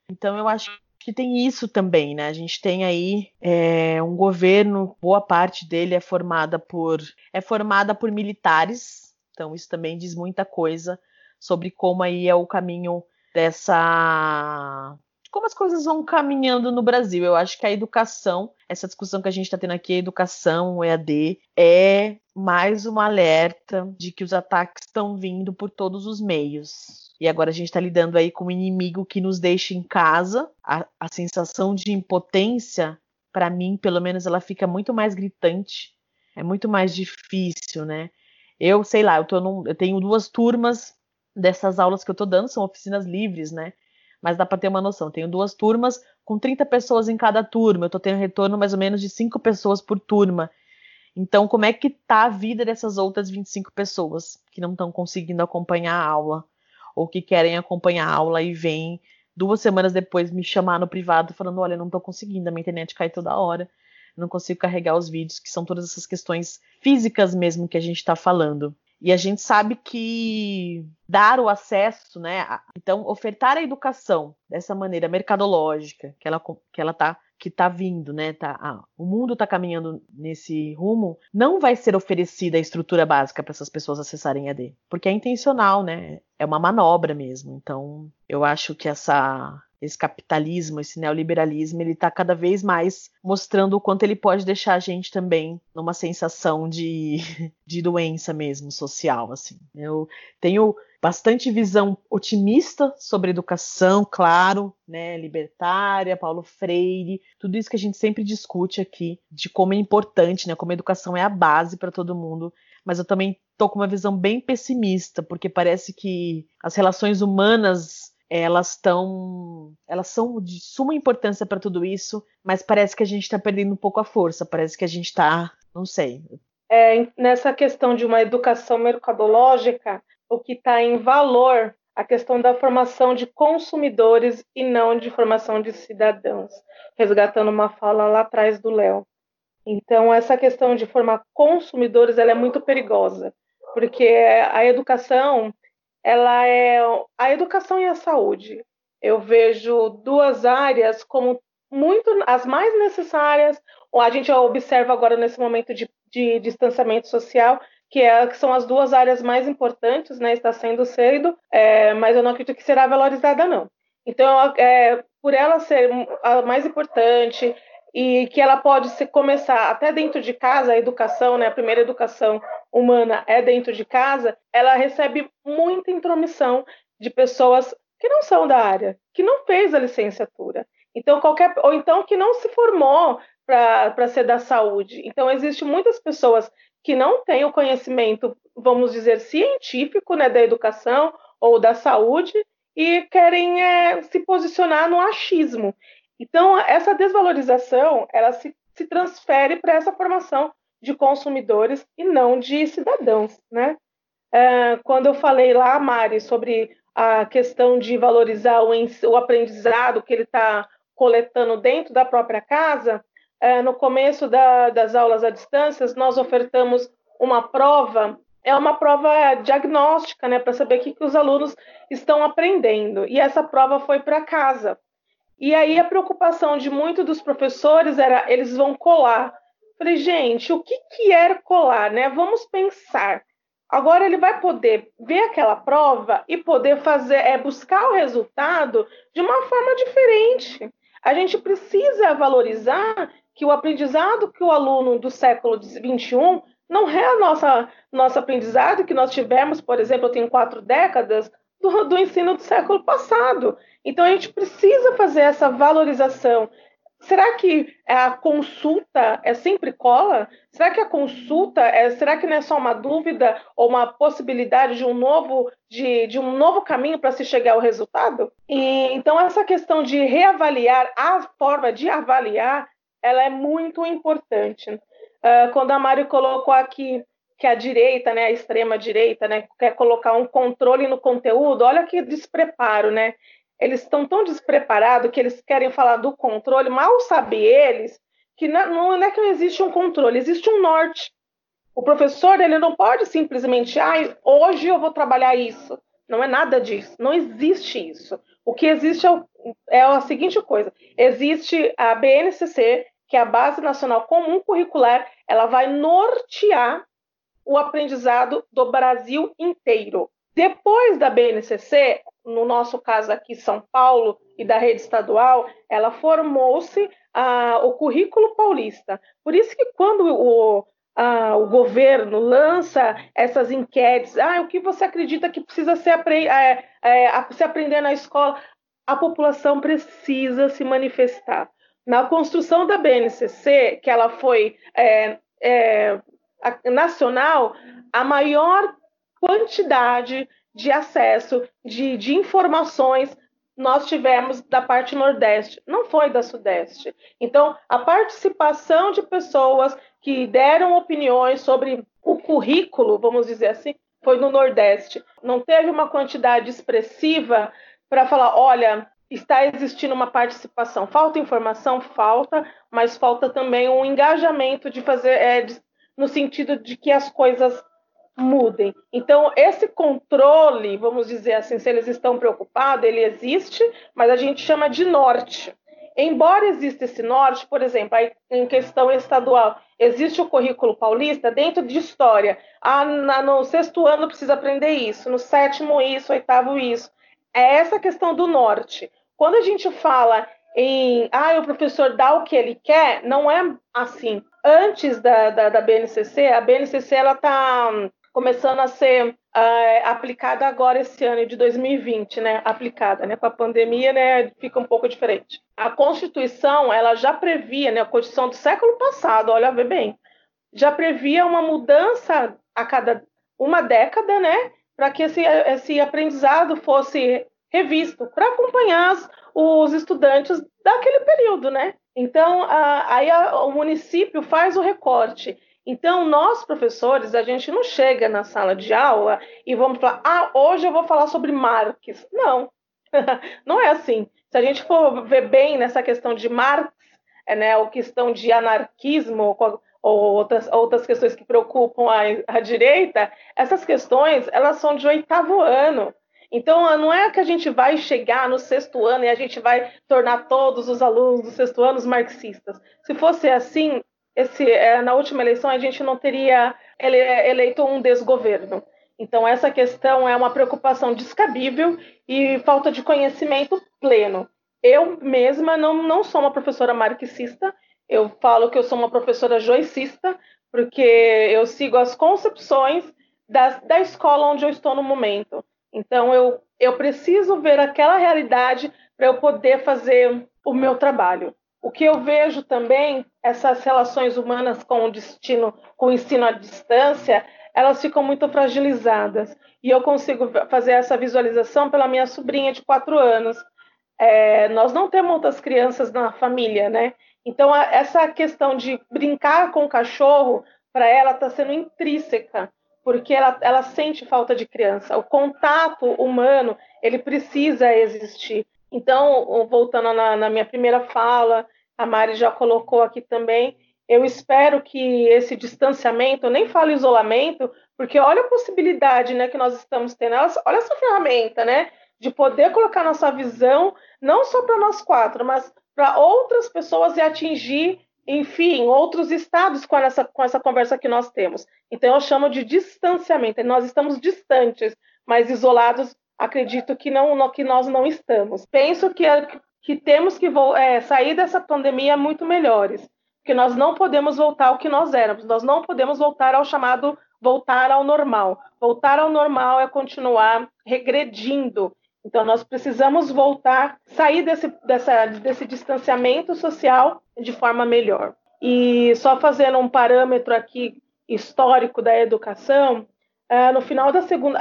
Então eu acho que tem isso também, né? A gente tem aí é, um governo, boa parte dele é formada por é formada por militares então, isso também diz muita coisa sobre como aí é o caminho dessa. Como as coisas vão caminhando no Brasil. Eu acho que a educação, essa discussão que a gente está tendo aqui, a educação, o EAD, é mais um alerta de que os ataques estão vindo por todos os meios. E agora a gente está lidando aí com um inimigo que nos deixa em casa. A, a sensação de impotência, para mim, pelo menos, ela fica muito mais gritante. É muito mais difícil, né? Eu, sei lá, eu, tô num, eu tenho duas turmas dessas aulas que eu tô dando, são oficinas livres, né? Mas dá para ter uma noção. Tenho duas turmas com 30 pessoas em cada turma. Eu tô tendo retorno mais ou menos de 5 pessoas por turma. Então, como é que tá a vida dessas outras 25 pessoas que não estão conseguindo acompanhar a aula? Ou que querem acompanhar a aula e vêm duas semanas depois me chamar no privado falando: olha, não tô conseguindo, a minha internet cai toda hora não consigo carregar os vídeos, que são todas essas questões físicas mesmo que a gente está falando. E a gente sabe que dar o acesso, né? Então, ofertar a educação dessa maneira mercadológica que ela, que ela tá que está vindo, né? Tá, ah, o mundo está caminhando nesse rumo, não vai ser oferecida a estrutura básica para essas pessoas acessarem AD, porque é intencional, né? É uma manobra mesmo. Então, eu acho que essa esse capitalismo, esse neoliberalismo, ele está cada vez mais mostrando o quanto ele pode deixar a gente também numa sensação de, de doença mesmo social, assim. Eu tenho bastante visão otimista sobre educação, claro, né, libertária, Paulo Freire, tudo isso que a gente sempre discute aqui, de como é importante, né, como a educação é a base para todo mundo, mas eu também tô com uma visão bem pessimista, porque parece que as relações humanas elas estão elas são de suma importância para tudo isso, mas parece que a gente está perdendo um pouco a força, parece que a gente está, não sei. É, nessa questão de uma educação mercadológica, o que está em valor a questão da formação de consumidores e não de formação de cidadãos, resgatando uma fala lá atrás do Léo. Então, essa questão de formar consumidores ela é muito perigosa, porque a educação ela é a educação e a saúde. Eu vejo duas áreas como muito as mais necessárias. A gente observa agora nesse momento de, de distanciamento social que, é, que são as duas áreas mais importantes, né? Está sendo cedo, é, mas eu não acredito que será valorizada não. Então, é, por ela ser a mais importante, e que ela pode se começar até dentro de casa, a educação, né, a primeira educação humana é dentro de casa, ela recebe muita intromissão de pessoas que não são da área, que não fez a licenciatura. Então, qualquer, ou então que não se formou para ser da saúde. Então, existem muitas pessoas que não têm o conhecimento, vamos dizer, científico né, da educação ou da saúde e querem é, se posicionar no achismo. Então, essa desvalorização, ela se, se transfere para essa formação de consumidores e não de cidadãos, né? É, quando eu falei lá, Mari, sobre a questão de valorizar o, o aprendizado que ele está coletando dentro da própria casa, é, no começo da, das aulas à distância, nós ofertamos uma prova, é uma prova diagnóstica, né, para saber o que, que os alunos estão aprendendo. E essa prova foi para casa. E aí a preocupação de muitos dos professores era eles vão colar. Falei, gente, o que, que colar, né? Vamos pensar. Agora ele vai poder ver aquela prova e poder fazer, é buscar o resultado de uma forma diferente. A gente precisa valorizar que o aprendizado que o aluno do século XXI não é a nossa nosso aprendizado que nós tivemos, por exemplo, eu tenho quatro décadas do, do ensino do século passado. Então a gente precisa fazer essa valorização. Será que a consulta é sempre cola? Será que a consulta é, será que não é só uma dúvida ou uma possibilidade de um novo de, de um novo caminho para se chegar ao resultado? E, então essa questão de reavaliar a forma de avaliar, ela é muito importante. Uh, quando a Mário colocou aqui que a direita, né, a extrema direita, né, quer colocar um controle no conteúdo, olha que despreparo, né? Eles estão tão despreparados que eles querem falar do controle, mal sabem eles que não, é que não existe um controle, existe um norte. O professor ele não pode simplesmente, ah, hoje eu vou trabalhar isso. Não é nada disso, não existe isso. O que existe é, o, é a seguinte coisa: existe a BNCC, que é a Base Nacional Comum Curricular, ela vai nortear o aprendizado do Brasil inteiro. Depois da BNCC, no nosso caso aqui São Paulo e da rede estadual, ela formou-se o currículo paulista. Por isso que quando o, a, o governo lança essas enquetes, ah, o que você acredita que precisa ser apre é, é, se aprender na escola, a população precisa se manifestar. Na construção da BNCC, que ela foi é, é nacional, a maior quantidade de acesso de, de informações nós tivemos da parte Nordeste, não foi da Sudeste. Então, a participação de pessoas que deram opiniões sobre o currículo, vamos dizer assim, foi no Nordeste. Não teve uma quantidade expressiva para falar, olha, está existindo uma participação. Falta informação, falta, mas falta também um engajamento de fazer, é, no sentido de que as coisas mudem. Então, esse controle, vamos dizer assim, se eles estão preocupados, ele existe, mas a gente chama de norte. Embora exista esse norte, por exemplo, em questão estadual, existe o currículo paulista dentro de história. Ah, no sexto ano precisa aprender isso, no sétimo isso, oitavo isso. É essa questão do norte. Quando a gente fala em, ah, o professor dá o que ele quer, não é assim. Antes da, da, da BNCC, a BNCC ela está começando a ser uh, aplicada agora esse ano de 2020, né? Aplicada, né? Com a pandemia, né? Fica um pouco diferente. A Constituição, ela já previa, né? A Constituição do século passado, olha, bem, já previa uma mudança a cada uma década, né? Para que esse, esse aprendizado fosse revisto, para acompanhar as, os estudantes daquele período, né? Então, a, aí a, o município faz o recorte então, nós, professores, a gente não chega na sala de aula e vamos falar, ah, hoje eu vou falar sobre Marx. Não, não é assim. Se a gente for ver bem nessa questão de Marx, é, né, ou questão de anarquismo, ou outras, outras questões que preocupam a, a direita, essas questões, elas são de oitavo ano. Então, não é que a gente vai chegar no sexto ano e a gente vai tornar todos os alunos do sexto ano marxistas. Se fosse assim, esse, é, na última eleição a gente não teria ele, eleito um desgoverno. Então, essa questão é uma preocupação descabível e falta de conhecimento pleno. Eu mesma não, não sou uma professora marxista, eu falo que eu sou uma professora joicista, porque eu sigo as concepções da, da escola onde eu estou no momento. Então, eu, eu preciso ver aquela realidade para eu poder fazer o meu trabalho. O que eu vejo também, essas relações humanas com o destino, com o ensino à distância, elas ficam muito fragilizadas. E eu consigo fazer essa visualização pela minha sobrinha de quatro anos. É, nós não temos outras crianças na família, né? Então, a, essa questão de brincar com o cachorro, para ela, está sendo intrínseca, porque ela, ela sente falta de criança. O contato humano, ele precisa existir. Então, voltando na, na minha primeira fala, a Mari já colocou aqui também, eu espero que esse distanciamento, eu nem falo isolamento, porque olha a possibilidade né, que nós estamos tendo, olha essa ferramenta, né? De poder colocar nossa visão, não só para nós quatro, mas para outras pessoas e atingir, enfim, outros estados com essa, com essa conversa que nós temos. Então, eu chamo de distanciamento. Nós estamos distantes, mas isolados, acredito que, não, que nós não estamos. Penso que, que temos que é, sair dessa pandemia muito melhores porque nós não podemos voltar ao que nós éramos, nós não podemos voltar ao chamado voltar ao normal. Voltar ao normal é continuar regredindo. Então, nós precisamos voltar, sair desse, dessa, desse distanciamento social de forma melhor. E só fazendo um parâmetro aqui histórico da educação, uh, no final da segunda.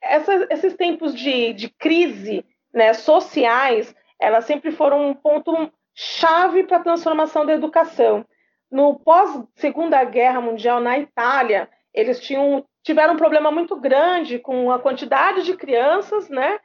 Essa, esses tempos de, de crise né, sociais, elas sempre foram um ponto chave para a transformação da educação. No pós-Segunda Guerra Mundial, na Itália, eles tinham, tiveram um problema muito grande com a quantidade de crianças, né?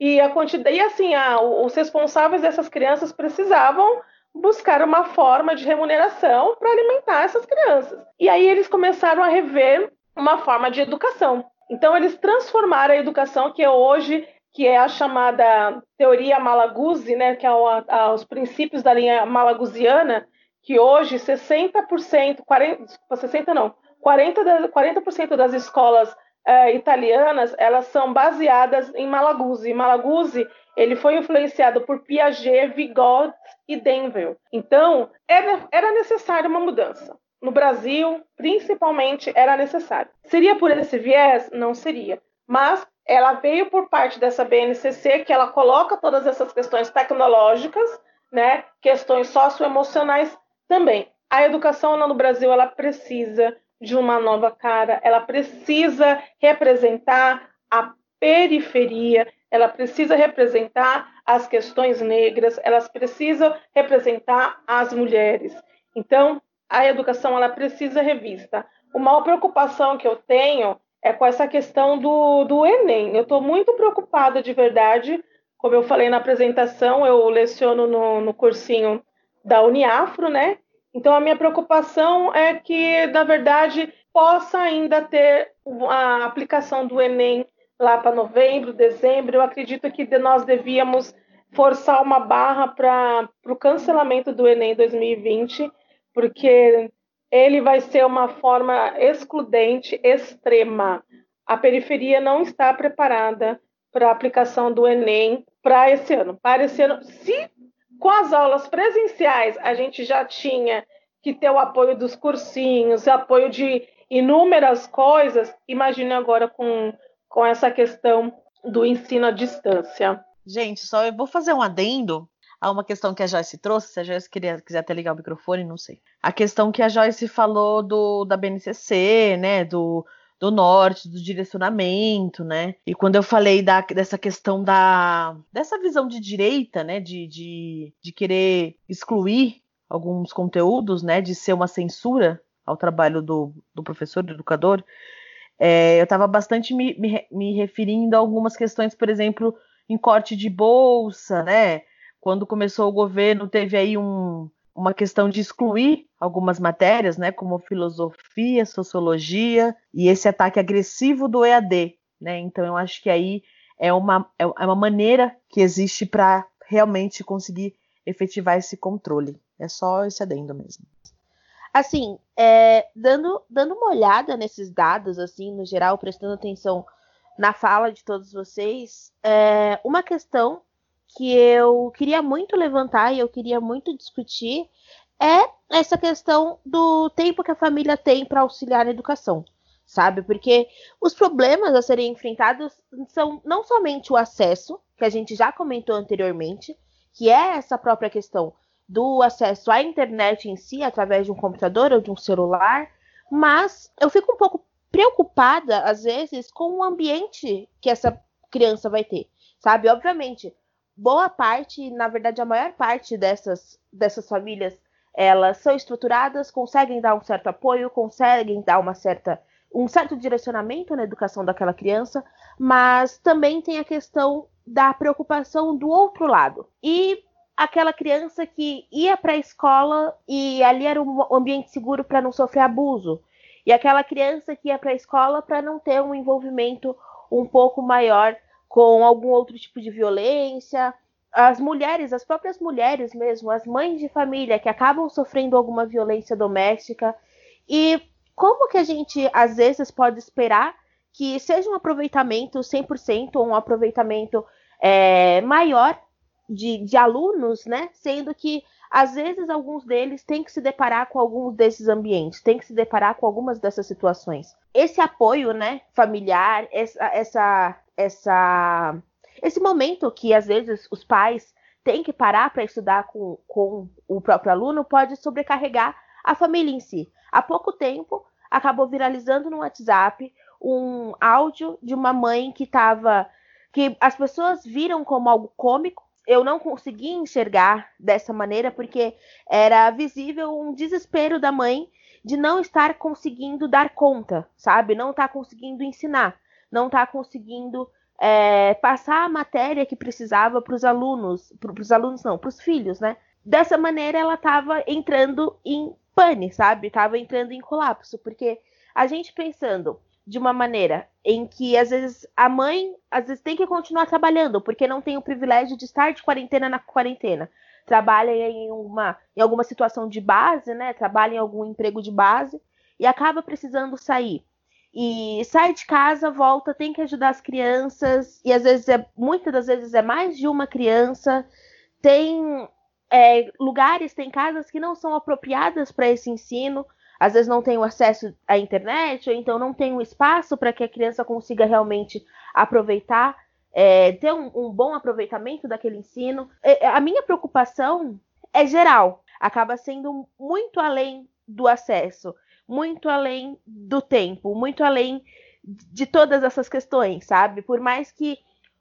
E, a quantidade, e assim, a, os responsáveis dessas crianças precisavam buscar uma forma de remuneração para alimentar essas crianças. E aí eles começaram a rever uma forma de educação. Então eles transformaram a educação que hoje que é a chamada teoria Malaguzzi, né, que é o, a, os princípios da linha malaguziana, que hoje 60%, 40, 60 não, 40%, 40 das escolas é, italianas, elas são baseadas em Malaguzzi. Malaguzzi, ele foi influenciado por Piaget, Vygotsky e Denver. Então, era, era necessária uma mudança. No Brasil, principalmente, era necessário. Seria por esse viés? Não seria. Mas ela veio por parte dessa BNCC, que ela coloca todas essas questões tecnológicas, né, questões socioemocionais também. A educação no Brasil ela precisa de uma nova cara, ela precisa representar a periferia, ela precisa representar as questões negras, elas precisam representar as mulheres. Então, a educação ela precisa revista. Uma preocupação que eu tenho é com essa questão do, do Enem. Eu estou muito preocupada de verdade. Como eu falei na apresentação, eu leciono no, no cursinho da Uniafro, né? Então a minha preocupação é que, na verdade, possa ainda ter a aplicação do Enem lá para novembro, dezembro. Eu acredito que nós devíamos forçar uma barra para o cancelamento do Enem 2020, porque ele vai ser uma forma excludente, extrema. A periferia não está preparada para a aplicação do Enem para esse ano. Para esse ano, se com as aulas presenciais a gente já tinha que ter o apoio dos cursinhos, apoio de inúmeras coisas, imagine agora com, com essa questão do ensino à distância. Gente, só eu vou fazer um adendo a uma questão que a Joyce trouxe, se a Joyce queria, quiser até ligar o microfone, não sei. A questão que a Joyce falou do, da BNCC, né, do, do norte, do direcionamento, né? E quando eu falei da, dessa questão da dessa visão de direita, né, de, de, de querer excluir alguns conteúdos, né, de ser uma censura ao trabalho do, do professor, do educador, é, eu estava bastante me, me, me referindo a algumas questões, por exemplo, em corte de bolsa, né? Quando começou o governo, teve aí um, uma questão de excluir algumas matérias, né, como filosofia, sociologia e esse ataque agressivo do EAD, né? Então eu acho que aí é uma, é, é uma maneira que existe para realmente conseguir efetivar esse controle. É só esse adendo mesmo. Assim, é, dando, dando uma olhada nesses dados, assim, no geral, prestando atenção na fala de todos vocês, é, uma questão que eu queria muito levantar e eu queria muito discutir é essa questão do tempo que a família tem para auxiliar na educação, sabe? Porque os problemas a serem enfrentados são não somente o acesso, que a gente já comentou anteriormente, que é essa própria questão do acesso à internet em si, através de um computador ou de um celular, mas eu fico um pouco preocupada, às vezes, com o ambiente que essa criança vai ter, sabe? Obviamente, boa parte, na verdade, a maior parte dessas, dessas famílias, elas são estruturadas, conseguem dar um certo apoio, conseguem dar uma certa um certo direcionamento na educação daquela criança, mas também tem a questão da preocupação do outro lado. E aquela criança que ia para a escola e ali era um ambiente seguro para não sofrer abuso. E aquela criança que ia para a escola para não ter um envolvimento um pouco maior com algum outro tipo de violência. As mulheres, as próprias mulheres mesmo, as mães de família que acabam sofrendo alguma violência doméstica. E como que a gente, às vezes, pode esperar que seja um aproveitamento 100% ou um aproveitamento é, maior de, de alunos, né? Sendo que às vezes alguns deles têm que se deparar com alguns desses ambientes, têm que se deparar com algumas dessas situações. Esse apoio, né, familiar, essa, essa, essa, esse momento que às vezes os pais têm que parar para estudar com, com o próprio aluno pode sobrecarregar a família em si. Há pouco tempo acabou viralizando no WhatsApp um áudio de uma mãe que estava que as pessoas viram como algo cômico eu não consegui enxergar dessa maneira porque era visível um desespero da mãe de não estar conseguindo dar conta, sabe? Não estar tá conseguindo ensinar, não estar tá conseguindo é, passar a matéria que precisava para os alunos, para os alunos não, para os filhos, né? Dessa maneira ela estava entrando em pane, sabe? Estava entrando em colapso, porque a gente pensando de uma maneira em que às vezes a mãe às vezes tem que continuar trabalhando porque não tem o privilégio de estar de quarentena na quarentena trabalha em uma em alguma situação de base né trabalha em algum emprego de base e acaba precisando sair e sai de casa volta tem que ajudar as crianças. E às vezes é muitas das vezes é mais de uma criança. Tem é, lugares tem casas que não são apropriadas para esse ensino. Às vezes não tem o acesso à internet, ou então não tem um espaço para que a criança consiga realmente aproveitar, é, ter um, um, bom aproveitamento daquele ensino. É, a minha preocupação é geral, acaba sendo muito além do acesso, muito além do tempo, muito além de todas essas questões, sabe? Por mais que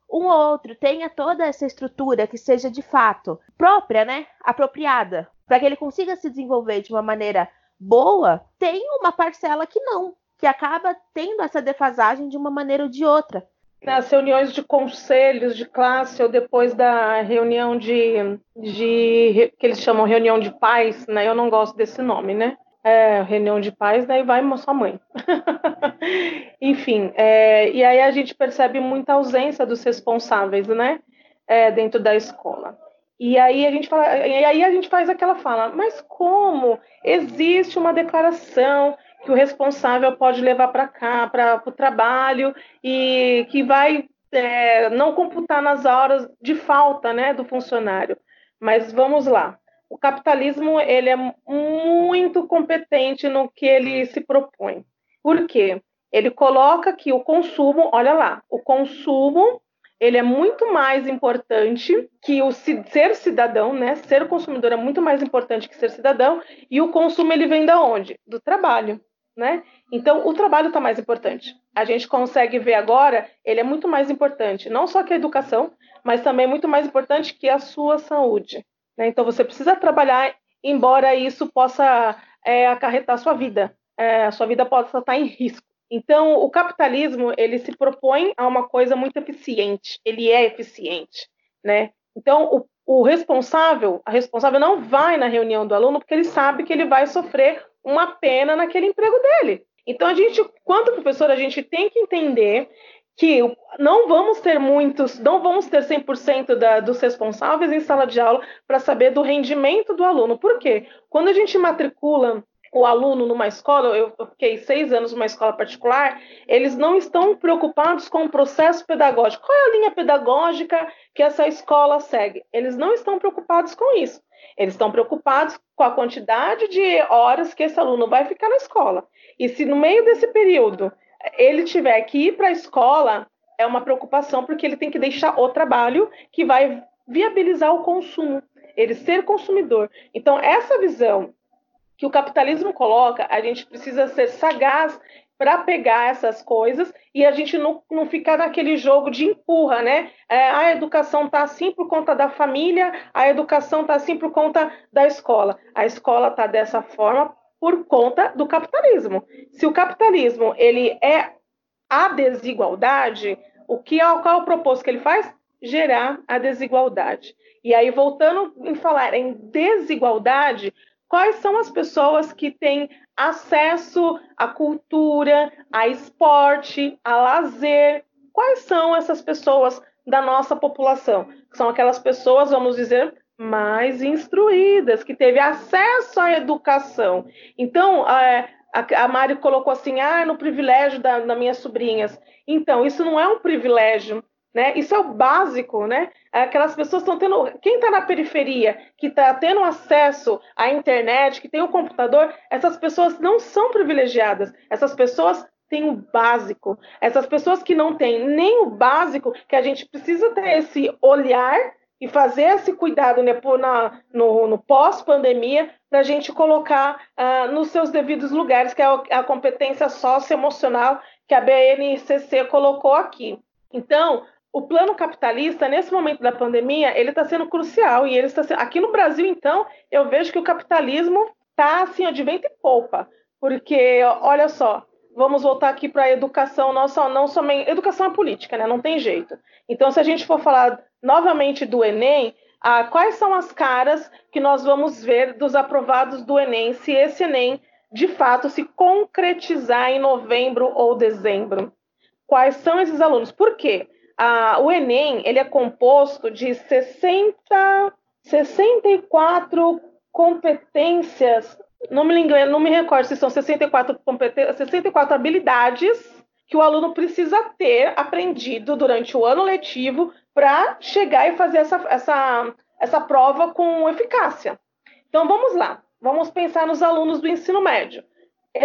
um ou outro tenha toda essa estrutura que seja de fato própria, né, apropriada, para que ele consiga se desenvolver de uma maneira boa, tem uma parcela que não, que acaba tendo essa defasagem de uma maneira ou de outra. Nas reuniões de conselhos de classe ou depois da reunião de, de que eles chamam reunião de pais, né? Eu não gosto desse nome, né? É, reunião de pais, daí vai sua mãe. Enfim, é, e aí a gente percebe muita ausência dos responsáveis, né? É, dentro da escola. E aí a gente fala, e aí a gente faz aquela fala, mas como existe uma declaração que o responsável pode levar para cá, para o trabalho, e que vai é, não computar nas horas de falta né, do funcionário. Mas vamos lá. O capitalismo ele é muito competente no que ele se propõe. Por quê? Ele coloca que o consumo, olha lá, o consumo ele é muito mais importante que o ser cidadão, né? Ser consumidor é muito mais importante que ser cidadão, e o consumo ele vem da onde? Do trabalho, né? Então, o trabalho está mais importante. A gente consegue ver agora, ele é muito mais importante, não só que a educação, mas também muito mais importante que a sua saúde. Né? Então, você precisa trabalhar, embora isso possa é, acarretar sua vida. É, a sua vida possa estar em risco. Então, o capitalismo ele se propõe a uma coisa muito eficiente. Ele é eficiente, né? Então, o, o responsável, a responsável não vai na reunião do aluno porque ele sabe que ele vai sofrer uma pena naquele emprego dele. Então, a gente, quanto professor, a gente tem que entender que não vamos ter muitos, não vamos ter 100% da, dos responsáveis em sala de aula para saber do rendimento do aluno. Por quê? Quando a gente matricula o aluno numa escola, eu fiquei seis anos numa escola particular, eles não estão preocupados com o processo pedagógico. Qual é a linha pedagógica que essa escola segue? Eles não estão preocupados com isso. Eles estão preocupados com a quantidade de horas que esse aluno vai ficar na escola. E se no meio desse período ele tiver que ir para a escola, é uma preocupação, porque ele tem que deixar o trabalho que vai viabilizar o consumo, ele ser consumidor. Então, essa visão que o capitalismo coloca, a gente precisa ser sagaz para pegar essas coisas e a gente não, não ficar naquele jogo de empurra, né? É, a educação está assim por conta da família, a educação está assim por conta da escola. A escola está dessa forma por conta do capitalismo. Se o capitalismo ele é a desigualdade, o que é, qual é o propósito que ele faz? Gerar a desigualdade. E aí, voltando em falar em desigualdade, quais são as pessoas que têm acesso à cultura, a esporte, a lazer? Quais são essas pessoas da nossa população? São aquelas pessoas, vamos dizer, mais instruídas, que teve acesso à educação. Então, é, a, a Mari colocou assim, ah, no privilégio da, das minhas sobrinhas. Então, isso não é um privilégio, né? Isso é o básico, né? Aquelas pessoas estão tendo. Quem está na periferia, que está tendo acesso à internet, que tem o um computador, essas pessoas não são privilegiadas. Essas pessoas têm o básico. Essas pessoas que não têm nem o básico, que a gente precisa ter esse olhar e fazer esse cuidado né, na, no, no pós-pandemia para a gente colocar uh, nos seus devidos lugares, que é a competência socioemocional que a BNCC colocou aqui. Então, o plano capitalista, nesse momento da pandemia, ele está sendo crucial. E ele está sendo... Aqui no Brasil, então, eu vejo que o capitalismo está assim, de vento e poupa. Porque, olha só, vamos voltar aqui para a educação, não, só, não somente. Educação é política, né? Não tem jeito. Então, se a gente for falar novamente do Enem, ah, quais são as caras que nós vamos ver dos aprovados do Enem, se esse Enem de fato se concretizar em novembro ou dezembro? Quais são esses alunos? Por quê? Ah, o Enem ele é composto de 60, 64 competências, não me engano, não me recordo se são 64 competências, 64 habilidades que o aluno precisa ter aprendido durante o ano letivo para chegar e fazer essa, essa, essa prova com eficácia. Então vamos lá, vamos pensar nos alunos do ensino médio.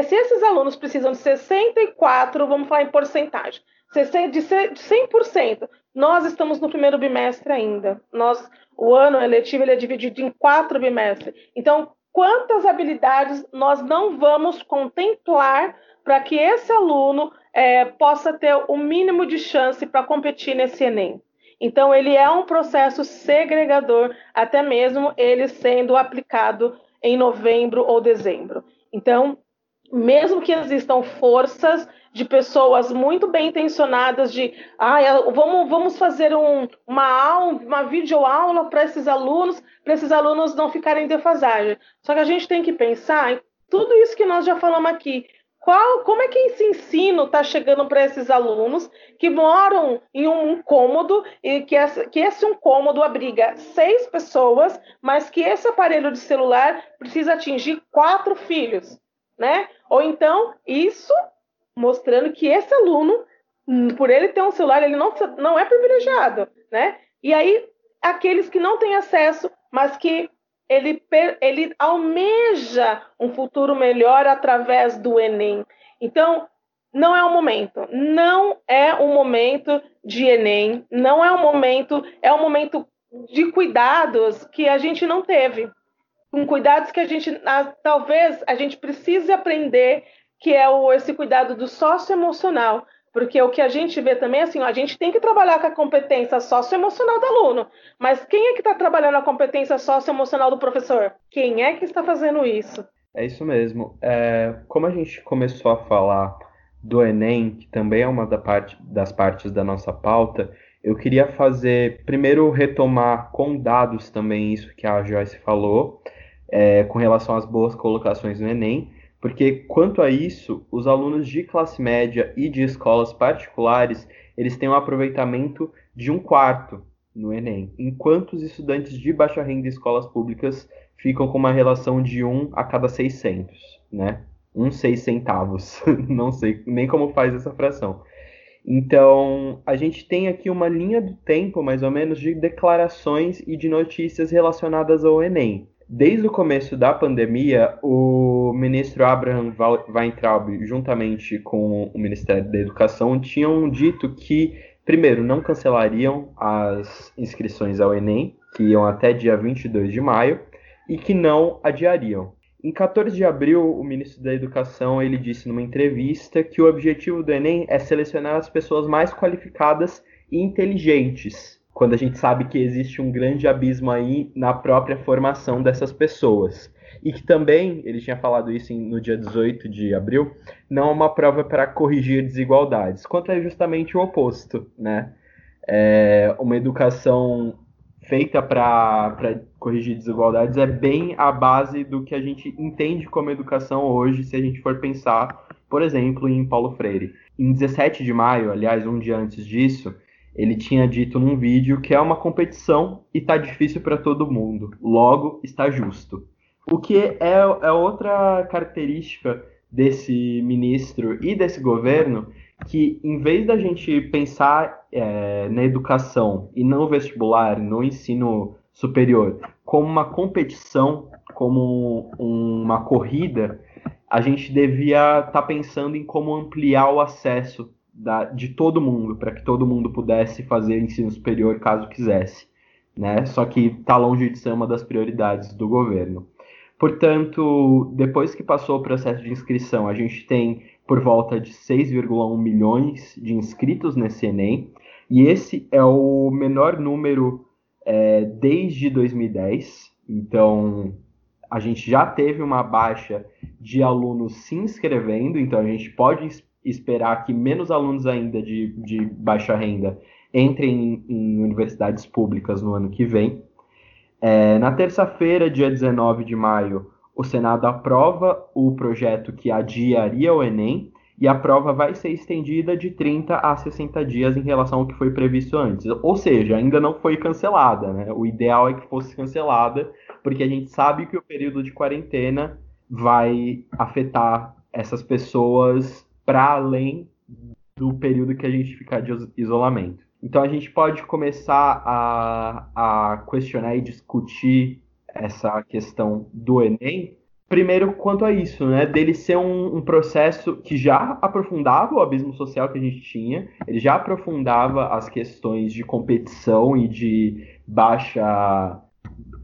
Se esses alunos precisam de 64, vamos falar em porcentagem, de 100%, nós estamos no primeiro bimestre ainda. Nós, o ano eletivo ele é dividido em quatro bimestres. Então, quantas habilidades nós não vamos contemplar para que esse aluno é, possa ter o mínimo de chance para competir nesse Enem? Então, ele é um processo segregador, até mesmo ele sendo aplicado em novembro ou dezembro. Então, mesmo que existam forças de pessoas muito bem intencionadas de ah, vamos, vamos fazer um, uma aula, uma videoaula para esses alunos, para esses alunos não ficarem em defasagem. Só que a gente tem que pensar em tudo isso que nós já falamos aqui. Qual, como é que esse ensino está chegando para esses alunos que moram em um cômodo e que, essa, que esse um cômodo abriga seis pessoas, mas que esse aparelho de celular precisa atingir quatro filhos, né? Ou então isso mostrando que esse aluno, por ele ter um celular, ele não, não é privilegiado, né? E aí aqueles que não têm acesso, mas que ele, ele almeja um futuro melhor através do Enem. Então, não é o momento. Não é o momento de Enem. Não é o momento. É um momento de cuidados que a gente não teve. Com cuidados que a gente, talvez, a gente precise aprender, que é o, esse cuidado do socioemocional. Porque o que a gente vê também assim, a gente tem que trabalhar com a competência socioemocional do aluno. Mas quem é que está trabalhando a competência socioemocional do professor? Quem é que está fazendo isso? É isso mesmo. É, como a gente começou a falar do Enem, que também é uma da parte, das partes da nossa pauta, eu queria fazer, primeiro, retomar com dados também isso que a Joyce falou, é, com relação às boas colocações no Enem, porque quanto a isso, os alunos de classe média e de escolas particulares, eles têm um aproveitamento de um quarto no Enem, enquanto os estudantes de baixa renda e escolas públicas ficam com uma relação de 1 a cada 600, né? Um seis centavos, não sei nem como faz essa fração. Então, a gente tem aqui uma linha do tempo, mais ou menos, de declarações e de notícias relacionadas ao Enem. Desde o começo da pandemia, o ministro Abraham Weintraub, juntamente com o Ministério da Educação, tinham dito que primeiro, não cancelariam as inscrições ao Enem, que iam até dia 22 de maio, e que não adiariam. Em 14 de abril, o ministro da Educação ele disse numa entrevista que o objetivo do Enem é selecionar as pessoas mais qualificadas e inteligentes, quando a gente sabe que existe um grande abismo aí na própria formação dessas pessoas. E que também, ele tinha falado isso no dia 18 de abril, não é uma prova para corrigir desigualdades, quanto é justamente o oposto, né? É uma educação feita para corrigir desigualdades é bem a base do que a gente entende como educação hoje, se a gente for pensar, por exemplo, em Paulo Freire. Em 17 de maio, aliás, um dia antes disso, ele tinha dito num vídeo que é uma competição e tá difícil para todo mundo. Logo, está justo. O que é, é outra característica desse ministro e desse governo que, em vez da gente pensar é, na educação e no vestibular, no ensino superior, como uma competição, como uma corrida, a gente devia estar tá pensando em como ampliar o acesso da, de todo mundo, para que todo mundo pudesse fazer ensino superior caso quisesse. Né? Só que está longe de ser uma das prioridades do governo. Portanto, depois que passou o processo de inscrição, a gente tem por volta de 6,1 milhões de inscritos nesse Enem, e esse é o menor número é, desde 2010. Então, a gente já teve uma baixa de alunos se inscrevendo, então a gente pode esperar que menos alunos ainda de, de baixa renda entrem em, em universidades públicas no ano que vem. É, na terça-feira, dia 19 de maio, o Senado aprova o projeto que adiaria o Enem e a prova vai ser estendida de 30 a 60 dias em relação ao que foi previsto antes. Ou seja, ainda não foi cancelada. Né? O ideal é que fosse cancelada, porque a gente sabe que o período de quarentena vai afetar essas pessoas para além do período que a gente ficar de isolamento. Então a gente pode começar a, a questionar e discutir essa questão do Enem. Primeiro, quanto a isso, né? Dele ser um, um, processo que já aprofundava o abismo social que a gente tinha, ele já aprofundava as questões de competição e de baixa.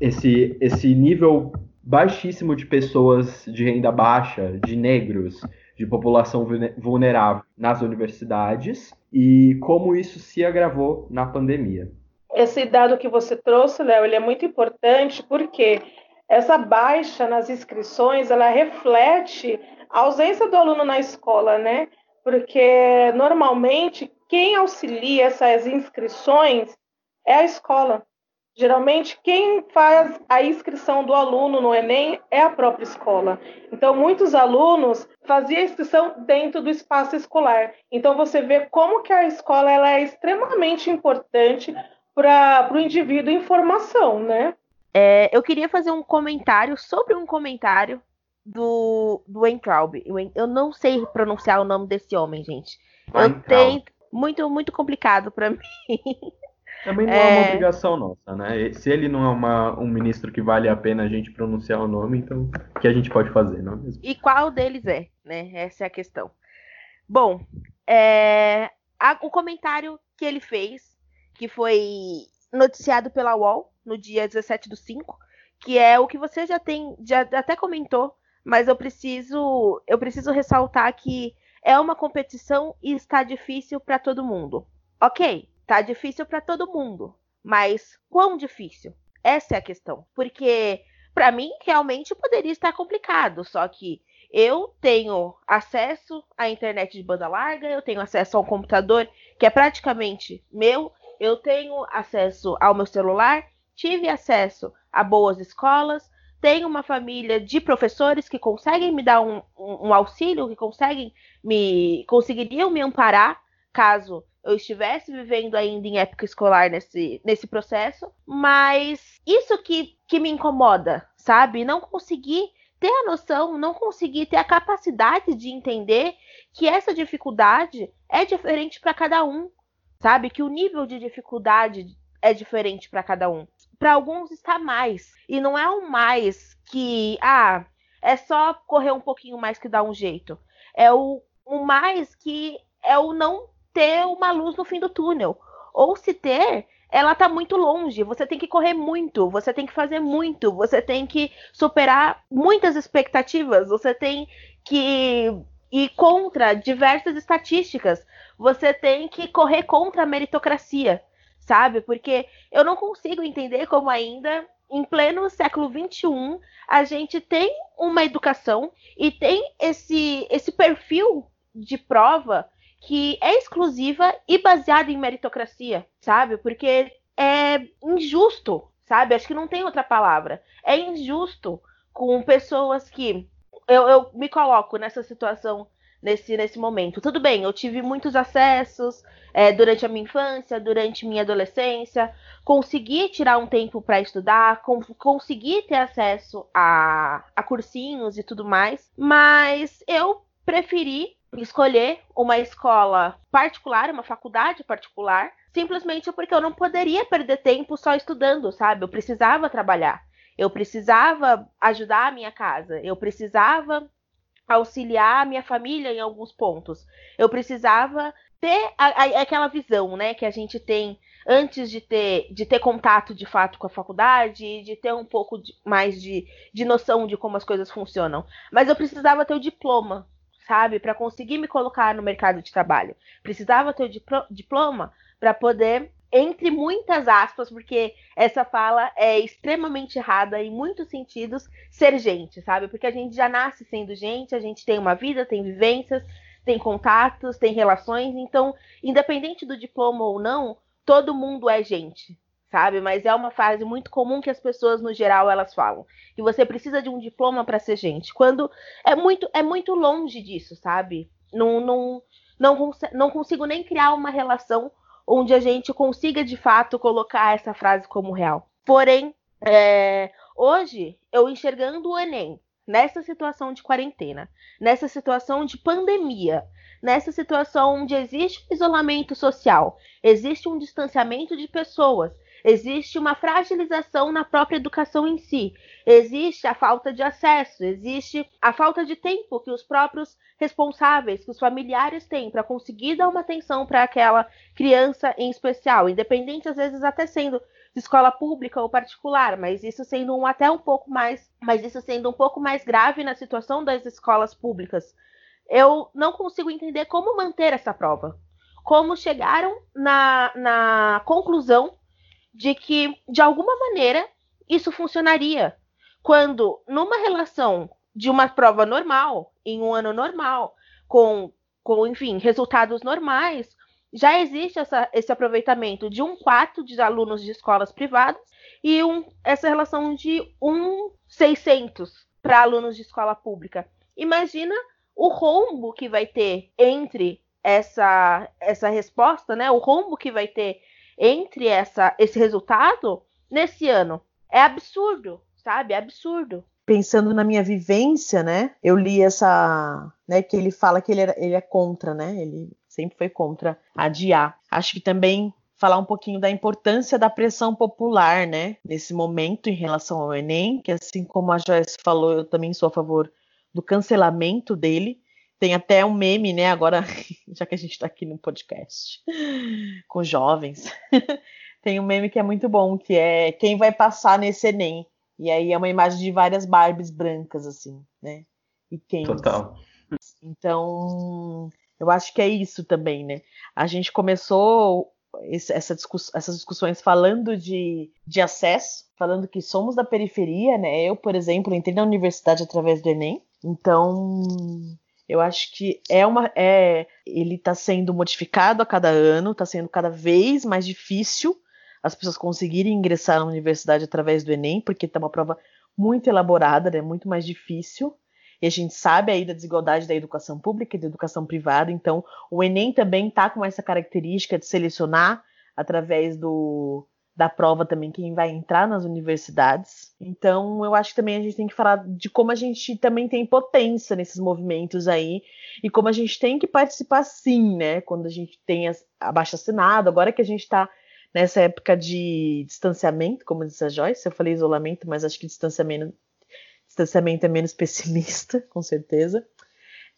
esse, esse nível baixíssimo de pessoas de renda baixa, de negros, de população vulnerável nas universidades e como isso se agravou na pandemia. Esse dado que você trouxe, Léo, ele é muito importante porque essa baixa nas inscrições, ela reflete a ausência do aluno na escola, né? Porque normalmente quem auxilia essas inscrições é a escola. Geralmente, quem faz a inscrição do aluno no Enem é a própria escola. Então, muitos alunos faziam a inscrição dentro do espaço escolar. Então, você vê como que a escola ela é extremamente importante para o indivíduo em formação, né? É, eu queria fazer um comentário sobre um comentário do, do Weintraub. Eu não sei pronunciar o nome desse homem, gente. Eu tenho muito, muito complicado para mim. Também não é... é uma obrigação nossa, né? Se ele não é uma, um ministro que vale a pena a gente pronunciar o nome, então o que a gente pode fazer, não é mesmo? E qual deles é, né? Essa é a questão. Bom, é... a, o comentário que ele fez, que foi noticiado pela UOL no dia 17 do 5, que é o que você já tem, já até comentou, mas eu preciso, eu preciso ressaltar que é uma competição e está difícil para todo mundo. Ok, Tá difícil para todo mundo, mas quão difícil? Essa é a questão. Porque para mim realmente poderia estar complicado, só que eu tenho acesso à internet de banda larga, eu tenho acesso ao computador que é praticamente meu, eu tenho acesso ao meu celular, tive acesso a boas escolas, tenho uma família de professores que conseguem me dar um, um, um auxílio, que conseguem me conseguiriam me amparar caso eu estivesse vivendo ainda em época escolar nesse, nesse processo, mas isso que, que me incomoda, sabe? Não conseguir ter a noção, não conseguir ter a capacidade de entender que essa dificuldade é diferente para cada um, sabe? Que o nível de dificuldade é diferente para cada um. Para alguns está mais, e não é um mais que, ah, é só correr um pouquinho mais que dá um jeito. É o, o mais que é o não ter uma luz no fim do túnel. Ou se ter, ela tá muito longe. Você tem que correr muito, você tem que fazer muito, você tem que superar muitas expectativas, você tem que ir contra diversas estatísticas, você tem que correr contra a meritocracia, sabe? Porque eu não consigo entender como ainda em pleno século XXI, a gente tem uma educação e tem esse, esse perfil de prova que é exclusiva e baseada em meritocracia, sabe? Porque é injusto, sabe? Acho que não tem outra palavra. É injusto com pessoas que. Eu, eu me coloco nessa situação nesse, nesse momento. Tudo bem, eu tive muitos acessos é, durante a minha infância, durante minha adolescência, consegui tirar um tempo para estudar, com, consegui ter acesso a, a cursinhos e tudo mais, mas eu preferi escolher uma escola particular, uma faculdade particular, simplesmente porque eu não poderia perder tempo só estudando, sabe? Eu precisava trabalhar. Eu precisava ajudar a minha casa, eu precisava auxiliar a minha família em alguns pontos. Eu precisava ter a, a, aquela visão, né, que a gente tem antes de ter, de ter contato de fato com a faculdade, de ter um pouco de, mais de, de noção de como as coisas funcionam. Mas eu precisava ter o diploma, sabe, para conseguir me colocar no mercado de trabalho. Precisava ter o diploma para poder entre muitas aspas, porque essa fala é extremamente errada em muitos sentidos, ser gente, sabe? Porque a gente já nasce sendo gente, a gente tem uma vida, tem vivências, tem contatos, tem relações, então, independente do diploma ou não, todo mundo é gente, sabe? Mas é uma frase muito comum que as pessoas no geral elas falam, que você precisa de um diploma para ser gente, quando é muito é muito longe disso, sabe? Não não não, não consigo nem criar uma relação onde a gente consiga de fato colocar essa frase como real. Porém, é, hoje, eu enxergando o Enem nessa situação de quarentena, nessa situação de pandemia, nessa situação onde existe isolamento social, existe um distanciamento de pessoas, existe uma fragilização na própria educação em si, existe a falta de acesso, existe a falta de tempo que os próprios responsáveis, que os familiares têm para conseguir dar uma atenção para aquela criança em especial, independente às vezes até sendo de escola pública ou particular, mas isso sendo um até um pouco mais, mas isso sendo um pouco mais grave na situação das escolas públicas. Eu não consigo entender como manter essa prova. Como chegaram na, na conclusão de que, de alguma maneira, isso funcionaria. Quando, numa relação de uma prova normal, em um ano normal, com, com enfim, resultados normais, já existe essa, esse aproveitamento de um quarto de alunos de escolas privadas e um, essa relação de um 600 para alunos de escola pública. Imagina o rombo que vai ter entre essa, essa resposta, né? O rombo que vai ter entre essa, esse resultado nesse ano. É absurdo, sabe? É absurdo. Pensando na minha vivência, né? Eu li essa, né? Que ele fala que ele, era, ele é contra, né? Ele sempre foi contra adiar. Acho que também falar um pouquinho da importância da pressão popular, né? Nesse momento em relação ao Enem, que assim como a Joyce falou, eu também sou a favor do cancelamento dele. Tem até um meme, né? Agora, já que a gente está aqui no podcast com jovens, tem um meme que é muito bom, que é quem vai passar nesse Enem. E aí é uma imagem de várias Barbies brancas, assim, né? E quem. Total. Então, eu acho que é isso também, né? A gente começou esse, essa discuss essas discussões falando de, de acesso, falando que somos da periferia, né? Eu, por exemplo, entrei na universidade através do Enem. Então, eu acho que é uma. É, ele está sendo modificado a cada ano, está sendo cada vez mais difícil as pessoas conseguirem ingressar na universidade através do Enem, porque está uma prova muito elaborada, né, muito mais difícil. E a gente sabe aí da desigualdade da educação pública e da educação privada, então o Enem também está com essa característica de selecionar através do, da prova também quem vai entrar nas universidades. Então, eu acho que também a gente tem que falar de como a gente também tem potência nesses movimentos aí e como a gente tem que participar sim, né? Quando a gente tem a baixa assinado, agora que a gente está nessa época de distanciamento, como disse a Joyce, eu falei isolamento, mas acho que distanciamento, distanciamento é menos pessimista, com certeza.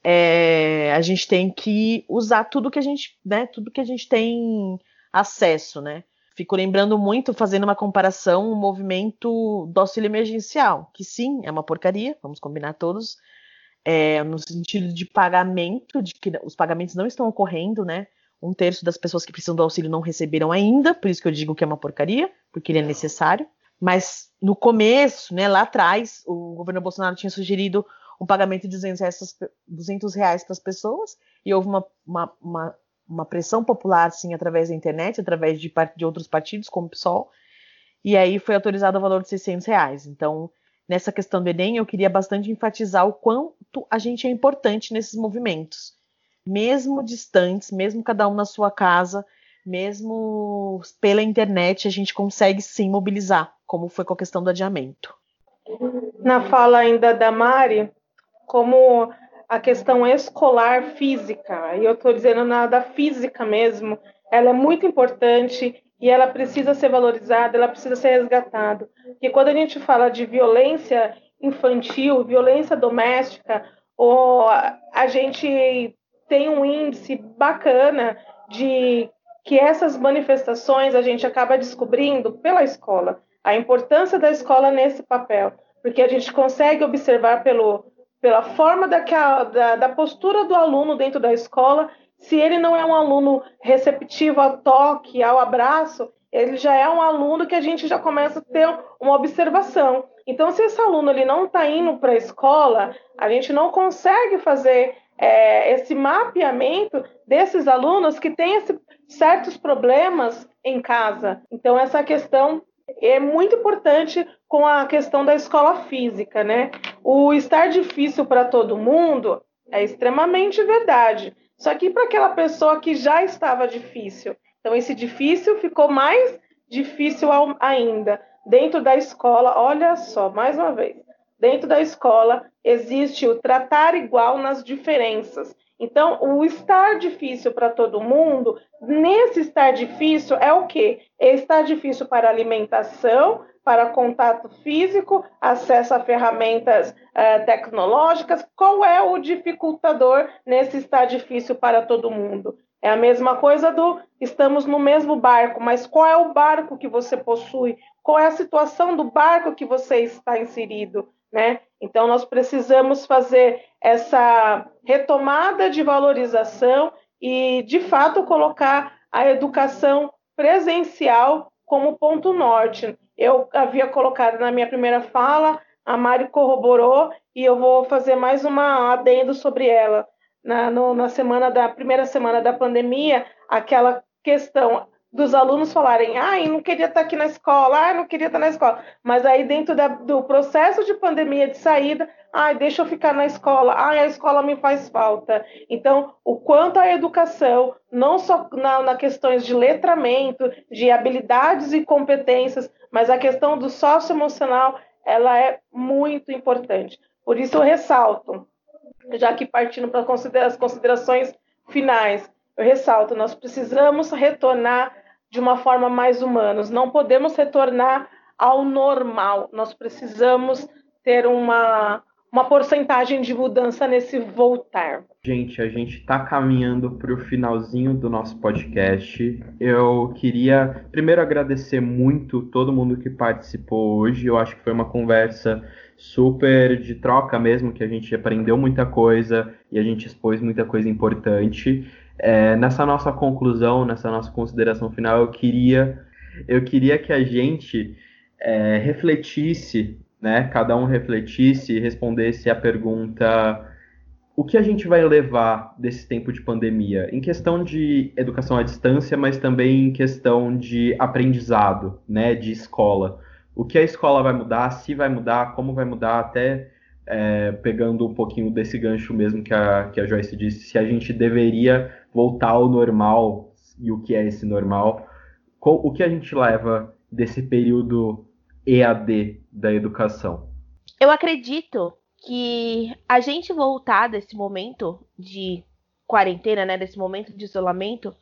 é, a gente tem que usar tudo que a gente, né, tudo que a gente tem acesso, né? Fico lembrando muito, fazendo uma comparação, o movimento do auxílio emergencial, que sim, é uma porcaria, vamos combinar todos, é, no sentido de pagamento, de que os pagamentos não estão ocorrendo, né? Um terço das pessoas que precisam do auxílio não receberam ainda, por isso que eu digo que é uma porcaria, porque ele é necessário. Mas no começo, né, lá atrás, o governo Bolsonaro tinha sugerido um pagamento de 200 reais, 200 reais para as pessoas, e houve uma, uma, uma, uma, pressão popular, sim, através da internet, através de, de outros partidos, como o PSOL, e aí foi autorizado o valor de 600 reais. Então, nessa questão do Enem, eu queria bastante enfatizar o quanto a gente é importante nesses movimentos. Mesmo distantes, mesmo cada um na sua casa, mesmo pela internet, a gente consegue sim mobilizar, como foi com a questão do adiamento. Na fala ainda da Mari, como a questão escolar física, e eu estou dizendo na da física mesmo, ela é muito importante e ela precisa ser valorizada, ela precisa ser resgatada. E quando a gente fala de violência infantil, violência doméstica, ou a gente tem um índice bacana de que essas manifestações a gente acaba descobrindo pela escola, a importância da escola nesse papel, porque a gente consegue observar pelo pela forma daquela, da, da postura do aluno dentro da escola, se ele não é um aluno receptivo ao toque, ao abraço, ele já é um aluno que a gente já começa a ter uma observação. Então, se esse aluno ele não está indo para a escola, a gente não consegue fazer é, esse mapeamento desses alunos que têm esse, certos problemas em casa. Então, essa questão é muito importante com a questão da escola física, né? O estar difícil para todo mundo é extremamente verdade. Só que para aquela pessoa que já estava difícil, então esse difícil ficou mais difícil ainda. Dentro da escola, olha só, mais uma vez, dentro da escola existe o tratar igual nas diferenças. Então, o estar difícil para todo mundo, nesse estar difícil, é o quê? É estar difícil para alimentação, para contato físico, acesso a ferramentas uh, tecnológicas. Qual é o dificultador nesse estar difícil para todo mundo? É a mesma coisa do estamos no mesmo barco, mas qual é o barco que você possui? Qual é a situação do barco que você está inserido? Né? Então, nós precisamos fazer essa retomada de valorização e, de fato, colocar a educação presencial como ponto norte. Eu havia colocado na minha primeira fala, a Mari corroborou e eu vou fazer mais uma adendo sobre ela. Na, no, na semana da primeira semana da pandemia, aquela questão dos alunos falarem, ai, não queria estar aqui na escola, ai, não queria estar na escola. Mas aí, dentro da, do processo de pandemia de saída, ai, deixa eu ficar na escola, ai, a escola me faz falta. Então, o quanto a educação, não só na, na questões de letramento, de habilidades e competências, mas a questão do socioemocional, ela é muito importante. Por isso eu ressalto, já que partindo para as considerações finais, eu ressalto, nós precisamos retornar de uma forma mais humana. Não podemos retornar ao normal. Nós precisamos ter uma, uma porcentagem de mudança nesse voltar. Gente, a gente está caminhando para o finalzinho do nosso podcast. Eu queria primeiro agradecer muito todo mundo que participou hoje. Eu acho que foi uma conversa super de troca mesmo, que a gente aprendeu muita coisa e a gente expôs muita coisa importante. É, nessa nossa conclusão, nessa nossa consideração final, eu queria, eu queria que a gente é, refletisse, né, cada um refletisse e respondesse a pergunta o que a gente vai levar desse tempo de pandemia, em questão de educação à distância, mas também em questão de aprendizado, né, de escola. O que a escola vai mudar, se vai mudar, como vai mudar, até é, pegando um pouquinho desse gancho mesmo que a, que a Joyce disse, se a gente deveria voltar ao normal e o que é esse normal, o que a gente leva desse período EAD da educação? Eu acredito que a gente voltar desse momento de quarentena, né, desse momento de isolamento,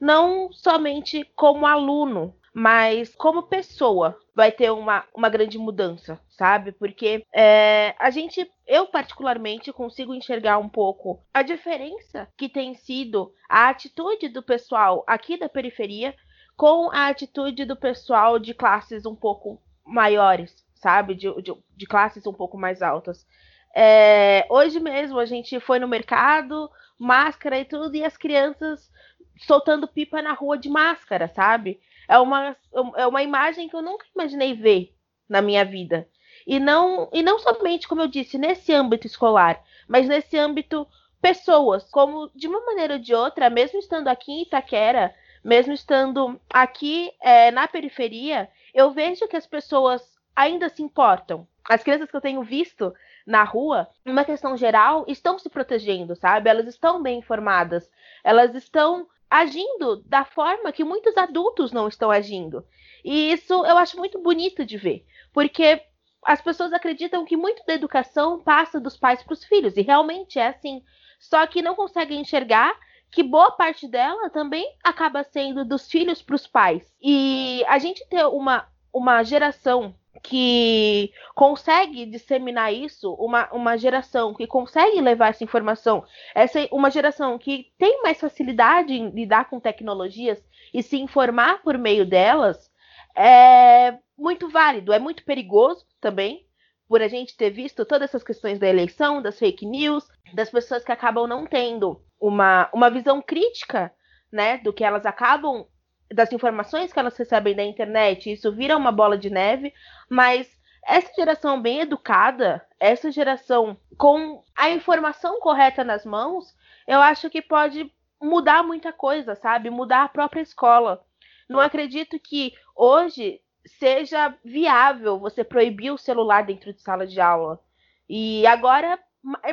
não somente como aluno, mas como pessoa vai ter uma, uma grande mudança, sabe? Porque é, a gente, eu particularmente, consigo enxergar um pouco a diferença que tem sido a atitude do pessoal aqui da periferia com a atitude do pessoal de classes um pouco maiores, sabe? De, de, de classes um pouco mais altas. É, hoje mesmo a gente foi no mercado, máscara e tudo, e as crianças soltando pipa na rua de máscara, sabe? É uma, é uma imagem que eu nunca imaginei ver na minha vida. E não, e não somente, como eu disse, nesse âmbito escolar, mas nesse âmbito pessoas, como de uma maneira ou de outra, mesmo estando aqui em Itaquera, mesmo estando aqui é, na periferia, eu vejo que as pessoas ainda se importam. As crianças que eu tenho visto na rua, uma questão geral, estão se protegendo, sabe? Elas estão bem informadas, elas estão agindo da forma que muitos adultos não estão agindo. E isso eu acho muito bonito de ver, porque as pessoas acreditam que muito da educação passa dos pais para os filhos, e realmente é assim. Só que não conseguem enxergar que boa parte dela também acaba sendo dos filhos para os pais. E a gente ter uma, uma geração que consegue disseminar isso, uma, uma geração que consegue levar essa informação, essa uma geração que tem mais facilidade em lidar com tecnologias e se informar por meio delas, é muito válido, é muito perigoso também, por a gente ter visto todas essas questões da eleição, das fake news, das pessoas que acabam não tendo uma, uma visão crítica né, do que elas acabam das informações que elas recebem da internet, isso vira uma bola de neve, mas essa geração bem educada, essa geração com a informação correta nas mãos, eu acho que pode mudar muita coisa, sabe? Mudar a própria escola. Não acredito que hoje seja viável você proibir o celular dentro de sala de aula. E agora,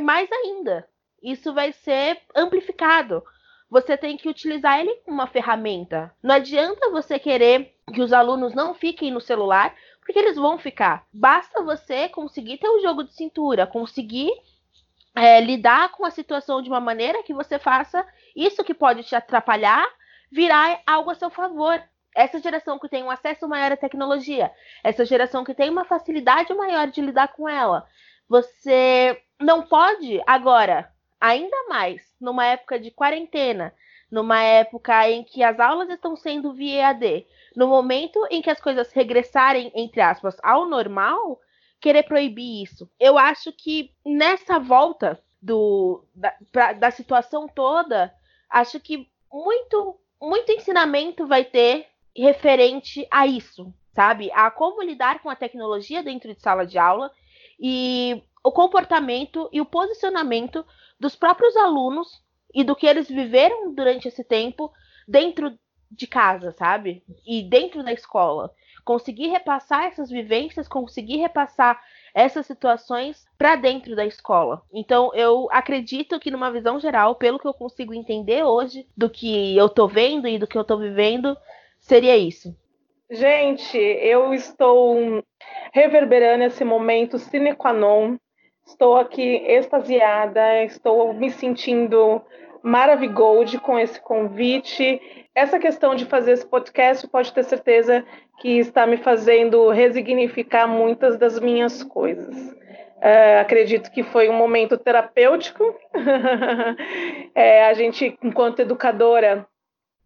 mais ainda, isso vai ser amplificado você tem que utilizar ele como uma ferramenta. Não adianta você querer que os alunos não fiquem no celular, porque eles vão ficar. Basta você conseguir ter um jogo de cintura, conseguir é, lidar com a situação de uma maneira que você faça isso que pode te atrapalhar virar algo a seu favor. Essa geração que tem um acesso maior à tecnologia, essa geração que tem uma facilidade maior de lidar com ela, você não pode agora ainda mais numa época de quarentena, numa época em que as aulas estão sendo via EAD, no momento em que as coisas regressarem, entre aspas, ao normal, querer proibir isso. Eu acho que nessa volta do, da, pra, da situação toda, acho que muito, muito ensinamento vai ter referente a isso, sabe? A como lidar com a tecnologia dentro de sala de aula e o comportamento e o posicionamento dos próprios alunos e do que eles viveram durante esse tempo dentro de casa, sabe? E dentro da escola. Conseguir repassar essas vivências, conseguir repassar essas situações para dentro da escola. Então, eu acredito que, numa visão geral, pelo que eu consigo entender hoje do que eu tô vendo e do que eu tô vivendo, seria isso. Gente, eu estou reverberando esse momento sine qua non Estou aqui extasiada, estou me sentindo maravigold com esse convite. Essa questão de fazer esse podcast pode ter certeza que está me fazendo resignificar muitas das minhas coisas. Uh, acredito que foi um momento terapêutico. é, a gente, enquanto educadora,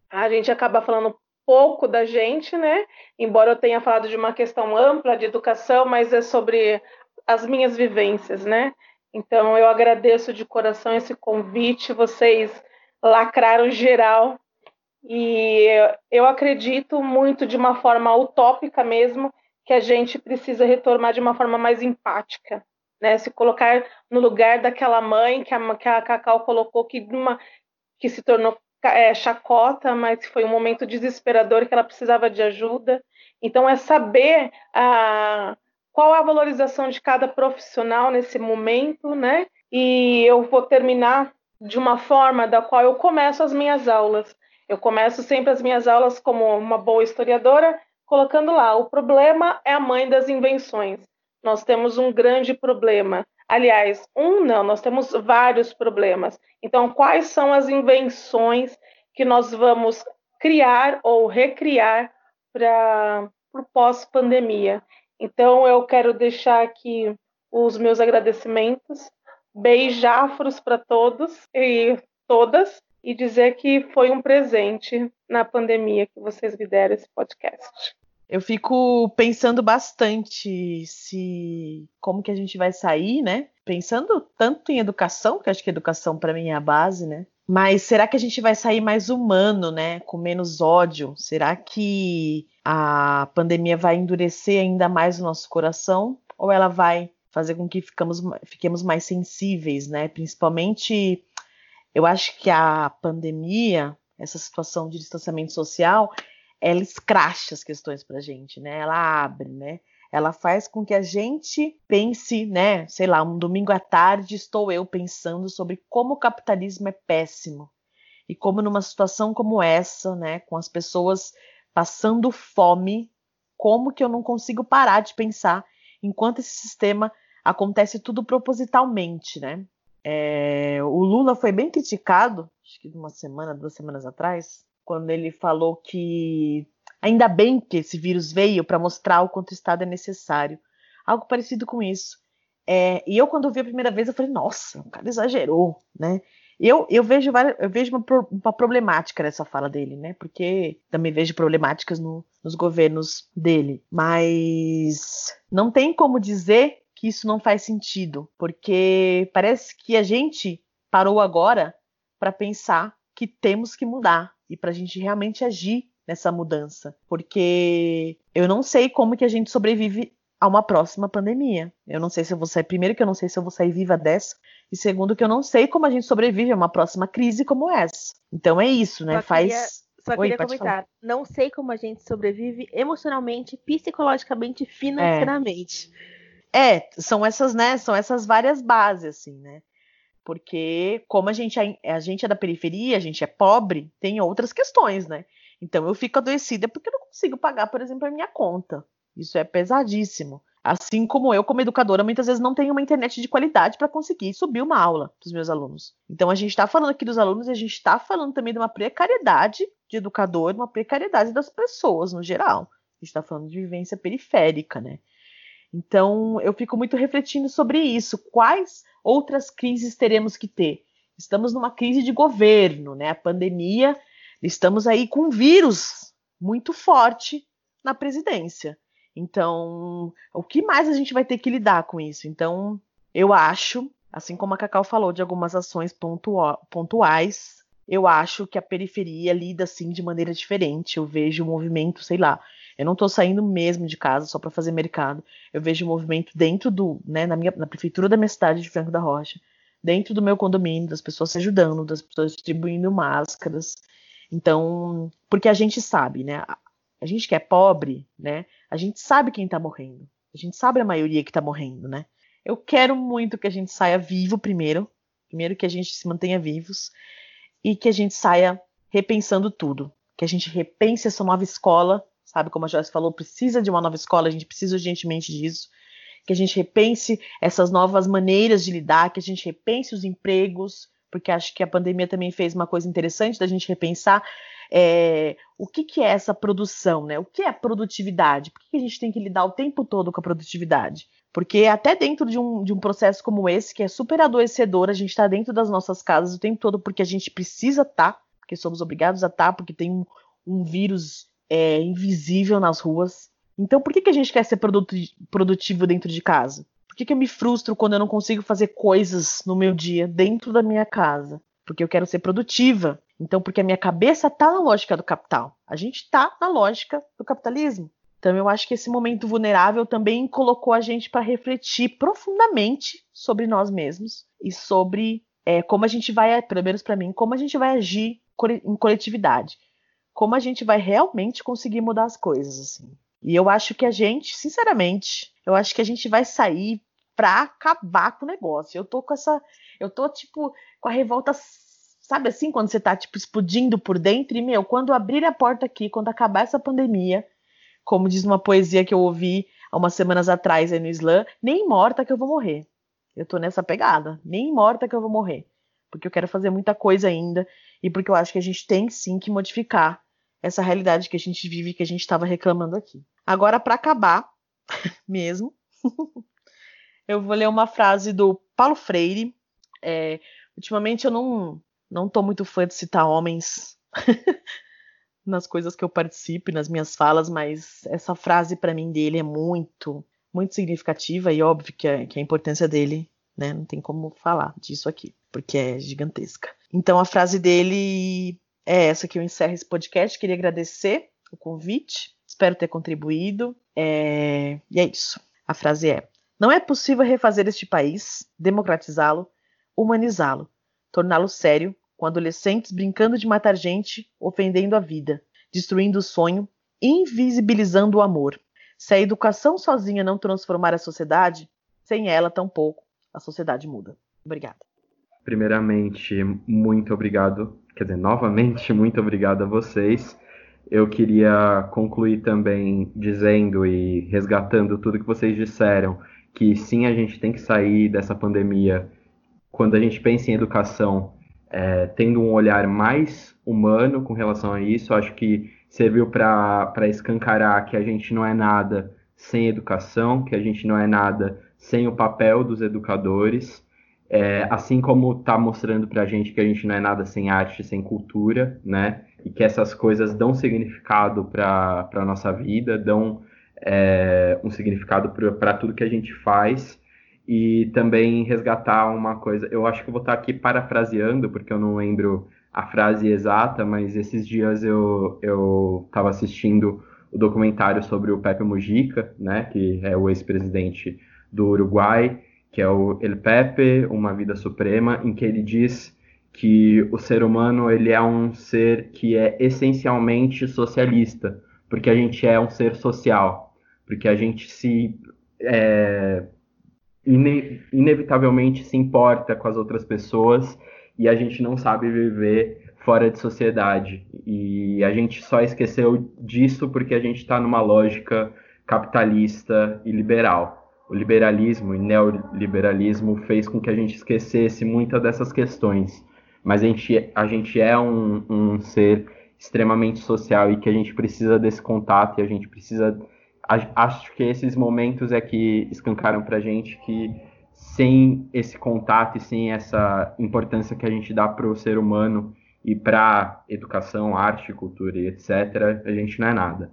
a gente acaba falando pouco da gente, né? Embora eu tenha falado de uma questão ampla de educação, mas é sobre as minhas vivências, né? Então eu agradeço de coração esse convite, vocês lacraram geral e eu acredito muito de uma forma utópica mesmo que a gente precisa retomar de uma forma mais empática, né? Se colocar no lugar daquela mãe que a, que a Cacau colocou que numa que se tornou é, chacota, mas foi um momento desesperador que ela precisava de ajuda. Então é saber a qual a valorização de cada profissional nesse momento, né? E eu vou terminar de uma forma da qual eu começo as minhas aulas. Eu começo sempre as minhas aulas como uma boa historiadora, colocando lá: o problema é a mãe das invenções. Nós temos um grande problema. Aliás, um não, nós temos vários problemas. Então, quais são as invenções que nós vamos criar ou recriar para o pós-pandemia. Então, eu quero deixar aqui os meus agradecimentos, beijafros para todos e todas, e dizer que foi um presente na pandemia que vocês me deram esse podcast. Eu fico pensando bastante se como que a gente vai sair, né? Pensando tanto em educação, que acho que educação para mim é a base, né? Mas será que a gente vai sair mais humano, né? Com menos ódio? Será que a pandemia vai endurecer ainda mais o nosso coração? Ou ela vai fazer com que ficamos, fiquemos mais sensíveis, né? Principalmente, eu acho que a pandemia, essa situação de distanciamento social, ela escracha as questões para gente, né? Ela abre, né? Ela faz com que a gente pense, né? Sei lá, um domingo à tarde estou eu pensando sobre como o capitalismo é péssimo e como numa situação como essa, né, com as pessoas passando fome, como que eu não consigo parar de pensar enquanto esse sistema acontece tudo propositalmente, né? É, o Lula foi bem criticado, acho que uma semana, duas semanas atrás, quando ele falou que ainda bem que esse vírus veio para mostrar o quanto o Estado é necessário. Algo parecido com isso. É, e eu, quando vi a primeira vez, eu falei, nossa, o cara exagerou, né? Eu, eu vejo, eu vejo uma, uma, problemática nessa fala dele, né? Porque também vejo problemáticas no, nos governos dele. Mas não tem como dizer que isso não faz sentido, porque parece que a gente parou agora para pensar que temos que mudar e para a gente realmente agir nessa mudança, porque eu não sei como que a gente sobrevive a uma próxima pandemia. Eu não sei se eu vou sair primeiro que eu não sei se eu vou sair viva dessa e segundo que eu não sei como a gente sobrevive a uma próxima crise como essa. Então é isso, né? Só Faz queria, só Oi, queria comentar. Falar. Não sei como a gente sobrevive emocionalmente, psicologicamente, financeiramente. É. é, são essas, né? São essas várias bases, assim, né? Porque como a gente, é, a gente é da periferia, a gente é pobre, tem outras questões, né? Então eu fico adoecida porque eu não consigo pagar, por exemplo, a minha conta. Isso é pesadíssimo. Assim como eu, como educadora, muitas vezes não tenho uma internet de qualidade para conseguir subir uma aula dos meus alunos. Então a gente está falando aqui dos alunos e a gente está falando também de uma precariedade de educador, uma precariedade das pessoas no geral. A gente está falando de vivência periférica, né? Então eu fico muito refletindo sobre isso. Quais outras crises teremos que ter. Estamos numa crise de governo, né? A pandemia, estamos aí com um vírus muito forte na presidência. Então, o que mais a gente vai ter que lidar com isso? Então, eu acho, assim como a Cacau falou de algumas ações pontuais, eu acho que a periferia lida assim de maneira diferente. Eu vejo o movimento, sei lá, eu não estou saindo mesmo de casa só para fazer mercado. Eu vejo o movimento dentro do, né, na, minha, na prefeitura da minha cidade de Franco da Rocha, dentro do meu condomínio, das pessoas se ajudando, das pessoas distribuindo máscaras. Então, porque a gente sabe, né? A gente que é pobre, né? A gente sabe quem está morrendo. A gente sabe a maioria que está morrendo, né? Eu quero muito que a gente saia vivo primeiro, primeiro que a gente se mantenha vivos e que a gente saia repensando tudo, que a gente repense essa nova escola sabe? Como a Joyce falou, precisa de uma nova escola, a gente precisa urgentemente disso. Que a gente repense essas novas maneiras de lidar, que a gente repense os empregos, porque acho que a pandemia também fez uma coisa interessante da gente repensar é, o que, que, é essa produção, né? O que é produtividade? Por que, que a gente tem que lidar o tempo todo com a produtividade? Porque até dentro de um, de um processo como esse, que é super adoecedor, a gente está dentro das nossas casas o tempo todo porque a gente precisa estar, tá, porque somos obrigados a estar, tá, porque tem um, um vírus é, invisível nas ruas. Então, por que, que a gente quer ser produtivo dentro de casa? Que, que eu me frustro quando eu não consigo fazer coisas no meu dia dentro da minha casa? Porque eu quero ser produtiva. Então, porque a minha cabeça está na lógica do capital. A gente está na lógica do capitalismo. Então, eu acho que esse momento vulnerável também colocou a gente para refletir profundamente sobre nós mesmos e sobre é, como a gente vai, pelo menos para mim, como a gente vai agir em coletividade como a gente vai realmente conseguir mudar as coisas, assim. E eu acho que a gente, sinceramente, eu acho que a gente vai sair pra acabar com o negócio. Eu tô com essa. Eu tô, tipo, com a revolta. Sabe assim, quando você tá, tipo, explodindo por dentro? E, meu, quando abrir a porta aqui, quando acabar essa pandemia, como diz uma poesia que eu ouvi há umas semanas atrás aí no Slam, nem morta que eu vou morrer. Eu tô nessa pegada. Nem morta que eu vou morrer. Porque eu quero fazer muita coisa ainda. E porque eu acho que a gente tem sim que modificar essa realidade que a gente vive, que a gente estava reclamando aqui. Agora, para acabar, mesmo, eu vou ler uma frase do Paulo Freire. É, ultimamente eu não não tô muito fã de citar homens nas coisas que eu participo, nas minhas falas, mas essa frase para mim dele é muito, muito significativa e óbvio que a, que a importância dele, né, não tem como falar disso aqui, porque é gigantesca. Então a frase dele é essa que eu encerro esse podcast. Queria agradecer o convite, espero ter contribuído. É... E é isso. A frase é: Não é possível refazer este país, democratizá-lo, humanizá-lo, torná-lo sério, com adolescentes brincando de matar gente, ofendendo a vida, destruindo o sonho, invisibilizando o amor. Se a educação sozinha não transformar a sociedade, sem ela, tampouco, a sociedade muda. Obrigada. Primeiramente, muito obrigado quer dizer, novamente, muito obrigado a vocês. Eu queria concluir também dizendo e resgatando tudo que vocês disseram, que sim, a gente tem que sair dessa pandemia quando a gente pensa em educação, é, tendo um olhar mais humano com relação a isso. Acho que serviu para escancarar que a gente não é nada sem educação, que a gente não é nada sem o papel dos educadores. É, assim como está mostrando para a gente que a gente não é nada sem arte, sem cultura, né? E que essas coisas dão significado para a nossa vida, dão é, um significado para tudo que a gente faz. E também resgatar uma coisa. Eu acho que vou estar aqui parafraseando, porque eu não lembro a frase exata, mas esses dias eu estava assistindo o documentário sobre o Pepe Mujica, né? Que é o ex-presidente do Uruguai que é o El Pepe, Uma Vida Suprema, em que ele diz que o ser humano ele é um ser que é essencialmente socialista, porque a gente é um ser social, porque a gente se é, ine inevitavelmente se importa com as outras pessoas e a gente não sabe viver fora de sociedade. E a gente só esqueceu disso porque a gente está numa lógica capitalista e liberal o liberalismo e neoliberalismo fez com que a gente esquecesse muitas dessas questões. Mas a gente, a gente é um, um ser extremamente social e que a gente precisa desse contato e a gente precisa. Acho que esses momentos é que escancaram para gente que sem esse contato e sem essa importância que a gente dá para o ser humano e para educação, arte, cultura e etc., a gente não é nada.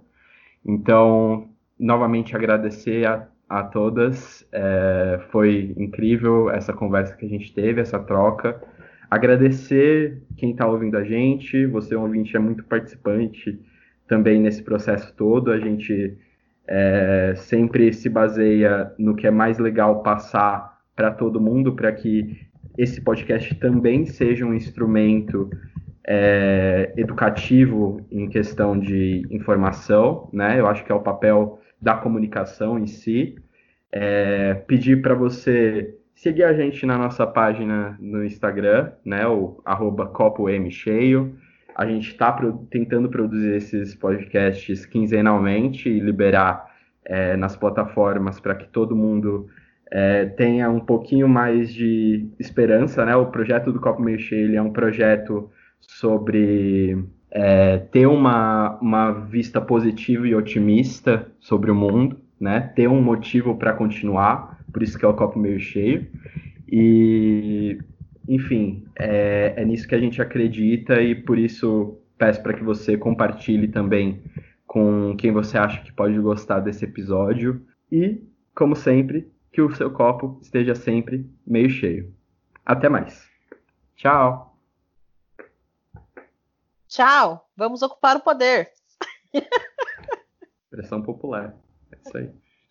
Então, novamente agradecer a a todas. É, foi incrível essa conversa que a gente teve, essa troca. Agradecer quem está ouvindo a gente. Você, ouvinte, é muito participante também nesse processo todo. A gente é, sempre se baseia no que é mais legal passar para todo mundo, para que esse podcast também seja um instrumento é, educativo em questão de informação, né? Eu acho que é o papel da comunicação em si. É, pedir para você seguir a gente na nossa página no Instagram, né, o arroba copo M cheio. A gente está pro, tentando produzir esses podcasts quinzenalmente e liberar é, nas plataformas para que todo mundo é, tenha um pouquinho mais de esperança, né? O projeto do Copo Meio Cheio é um projeto sobre é, ter uma, uma vista positiva e otimista sobre o mundo, né? Ter um motivo para continuar, por isso que é o copo meio cheio. E, enfim, é, é nisso que a gente acredita e por isso peço para que você compartilhe também com quem você acha que pode gostar desse episódio. E, como sempre, que o seu copo esteja sempre meio cheio. Até mais. Tchau! Tchau, vamos ocupar o poder. Pressão popular. É isso aí.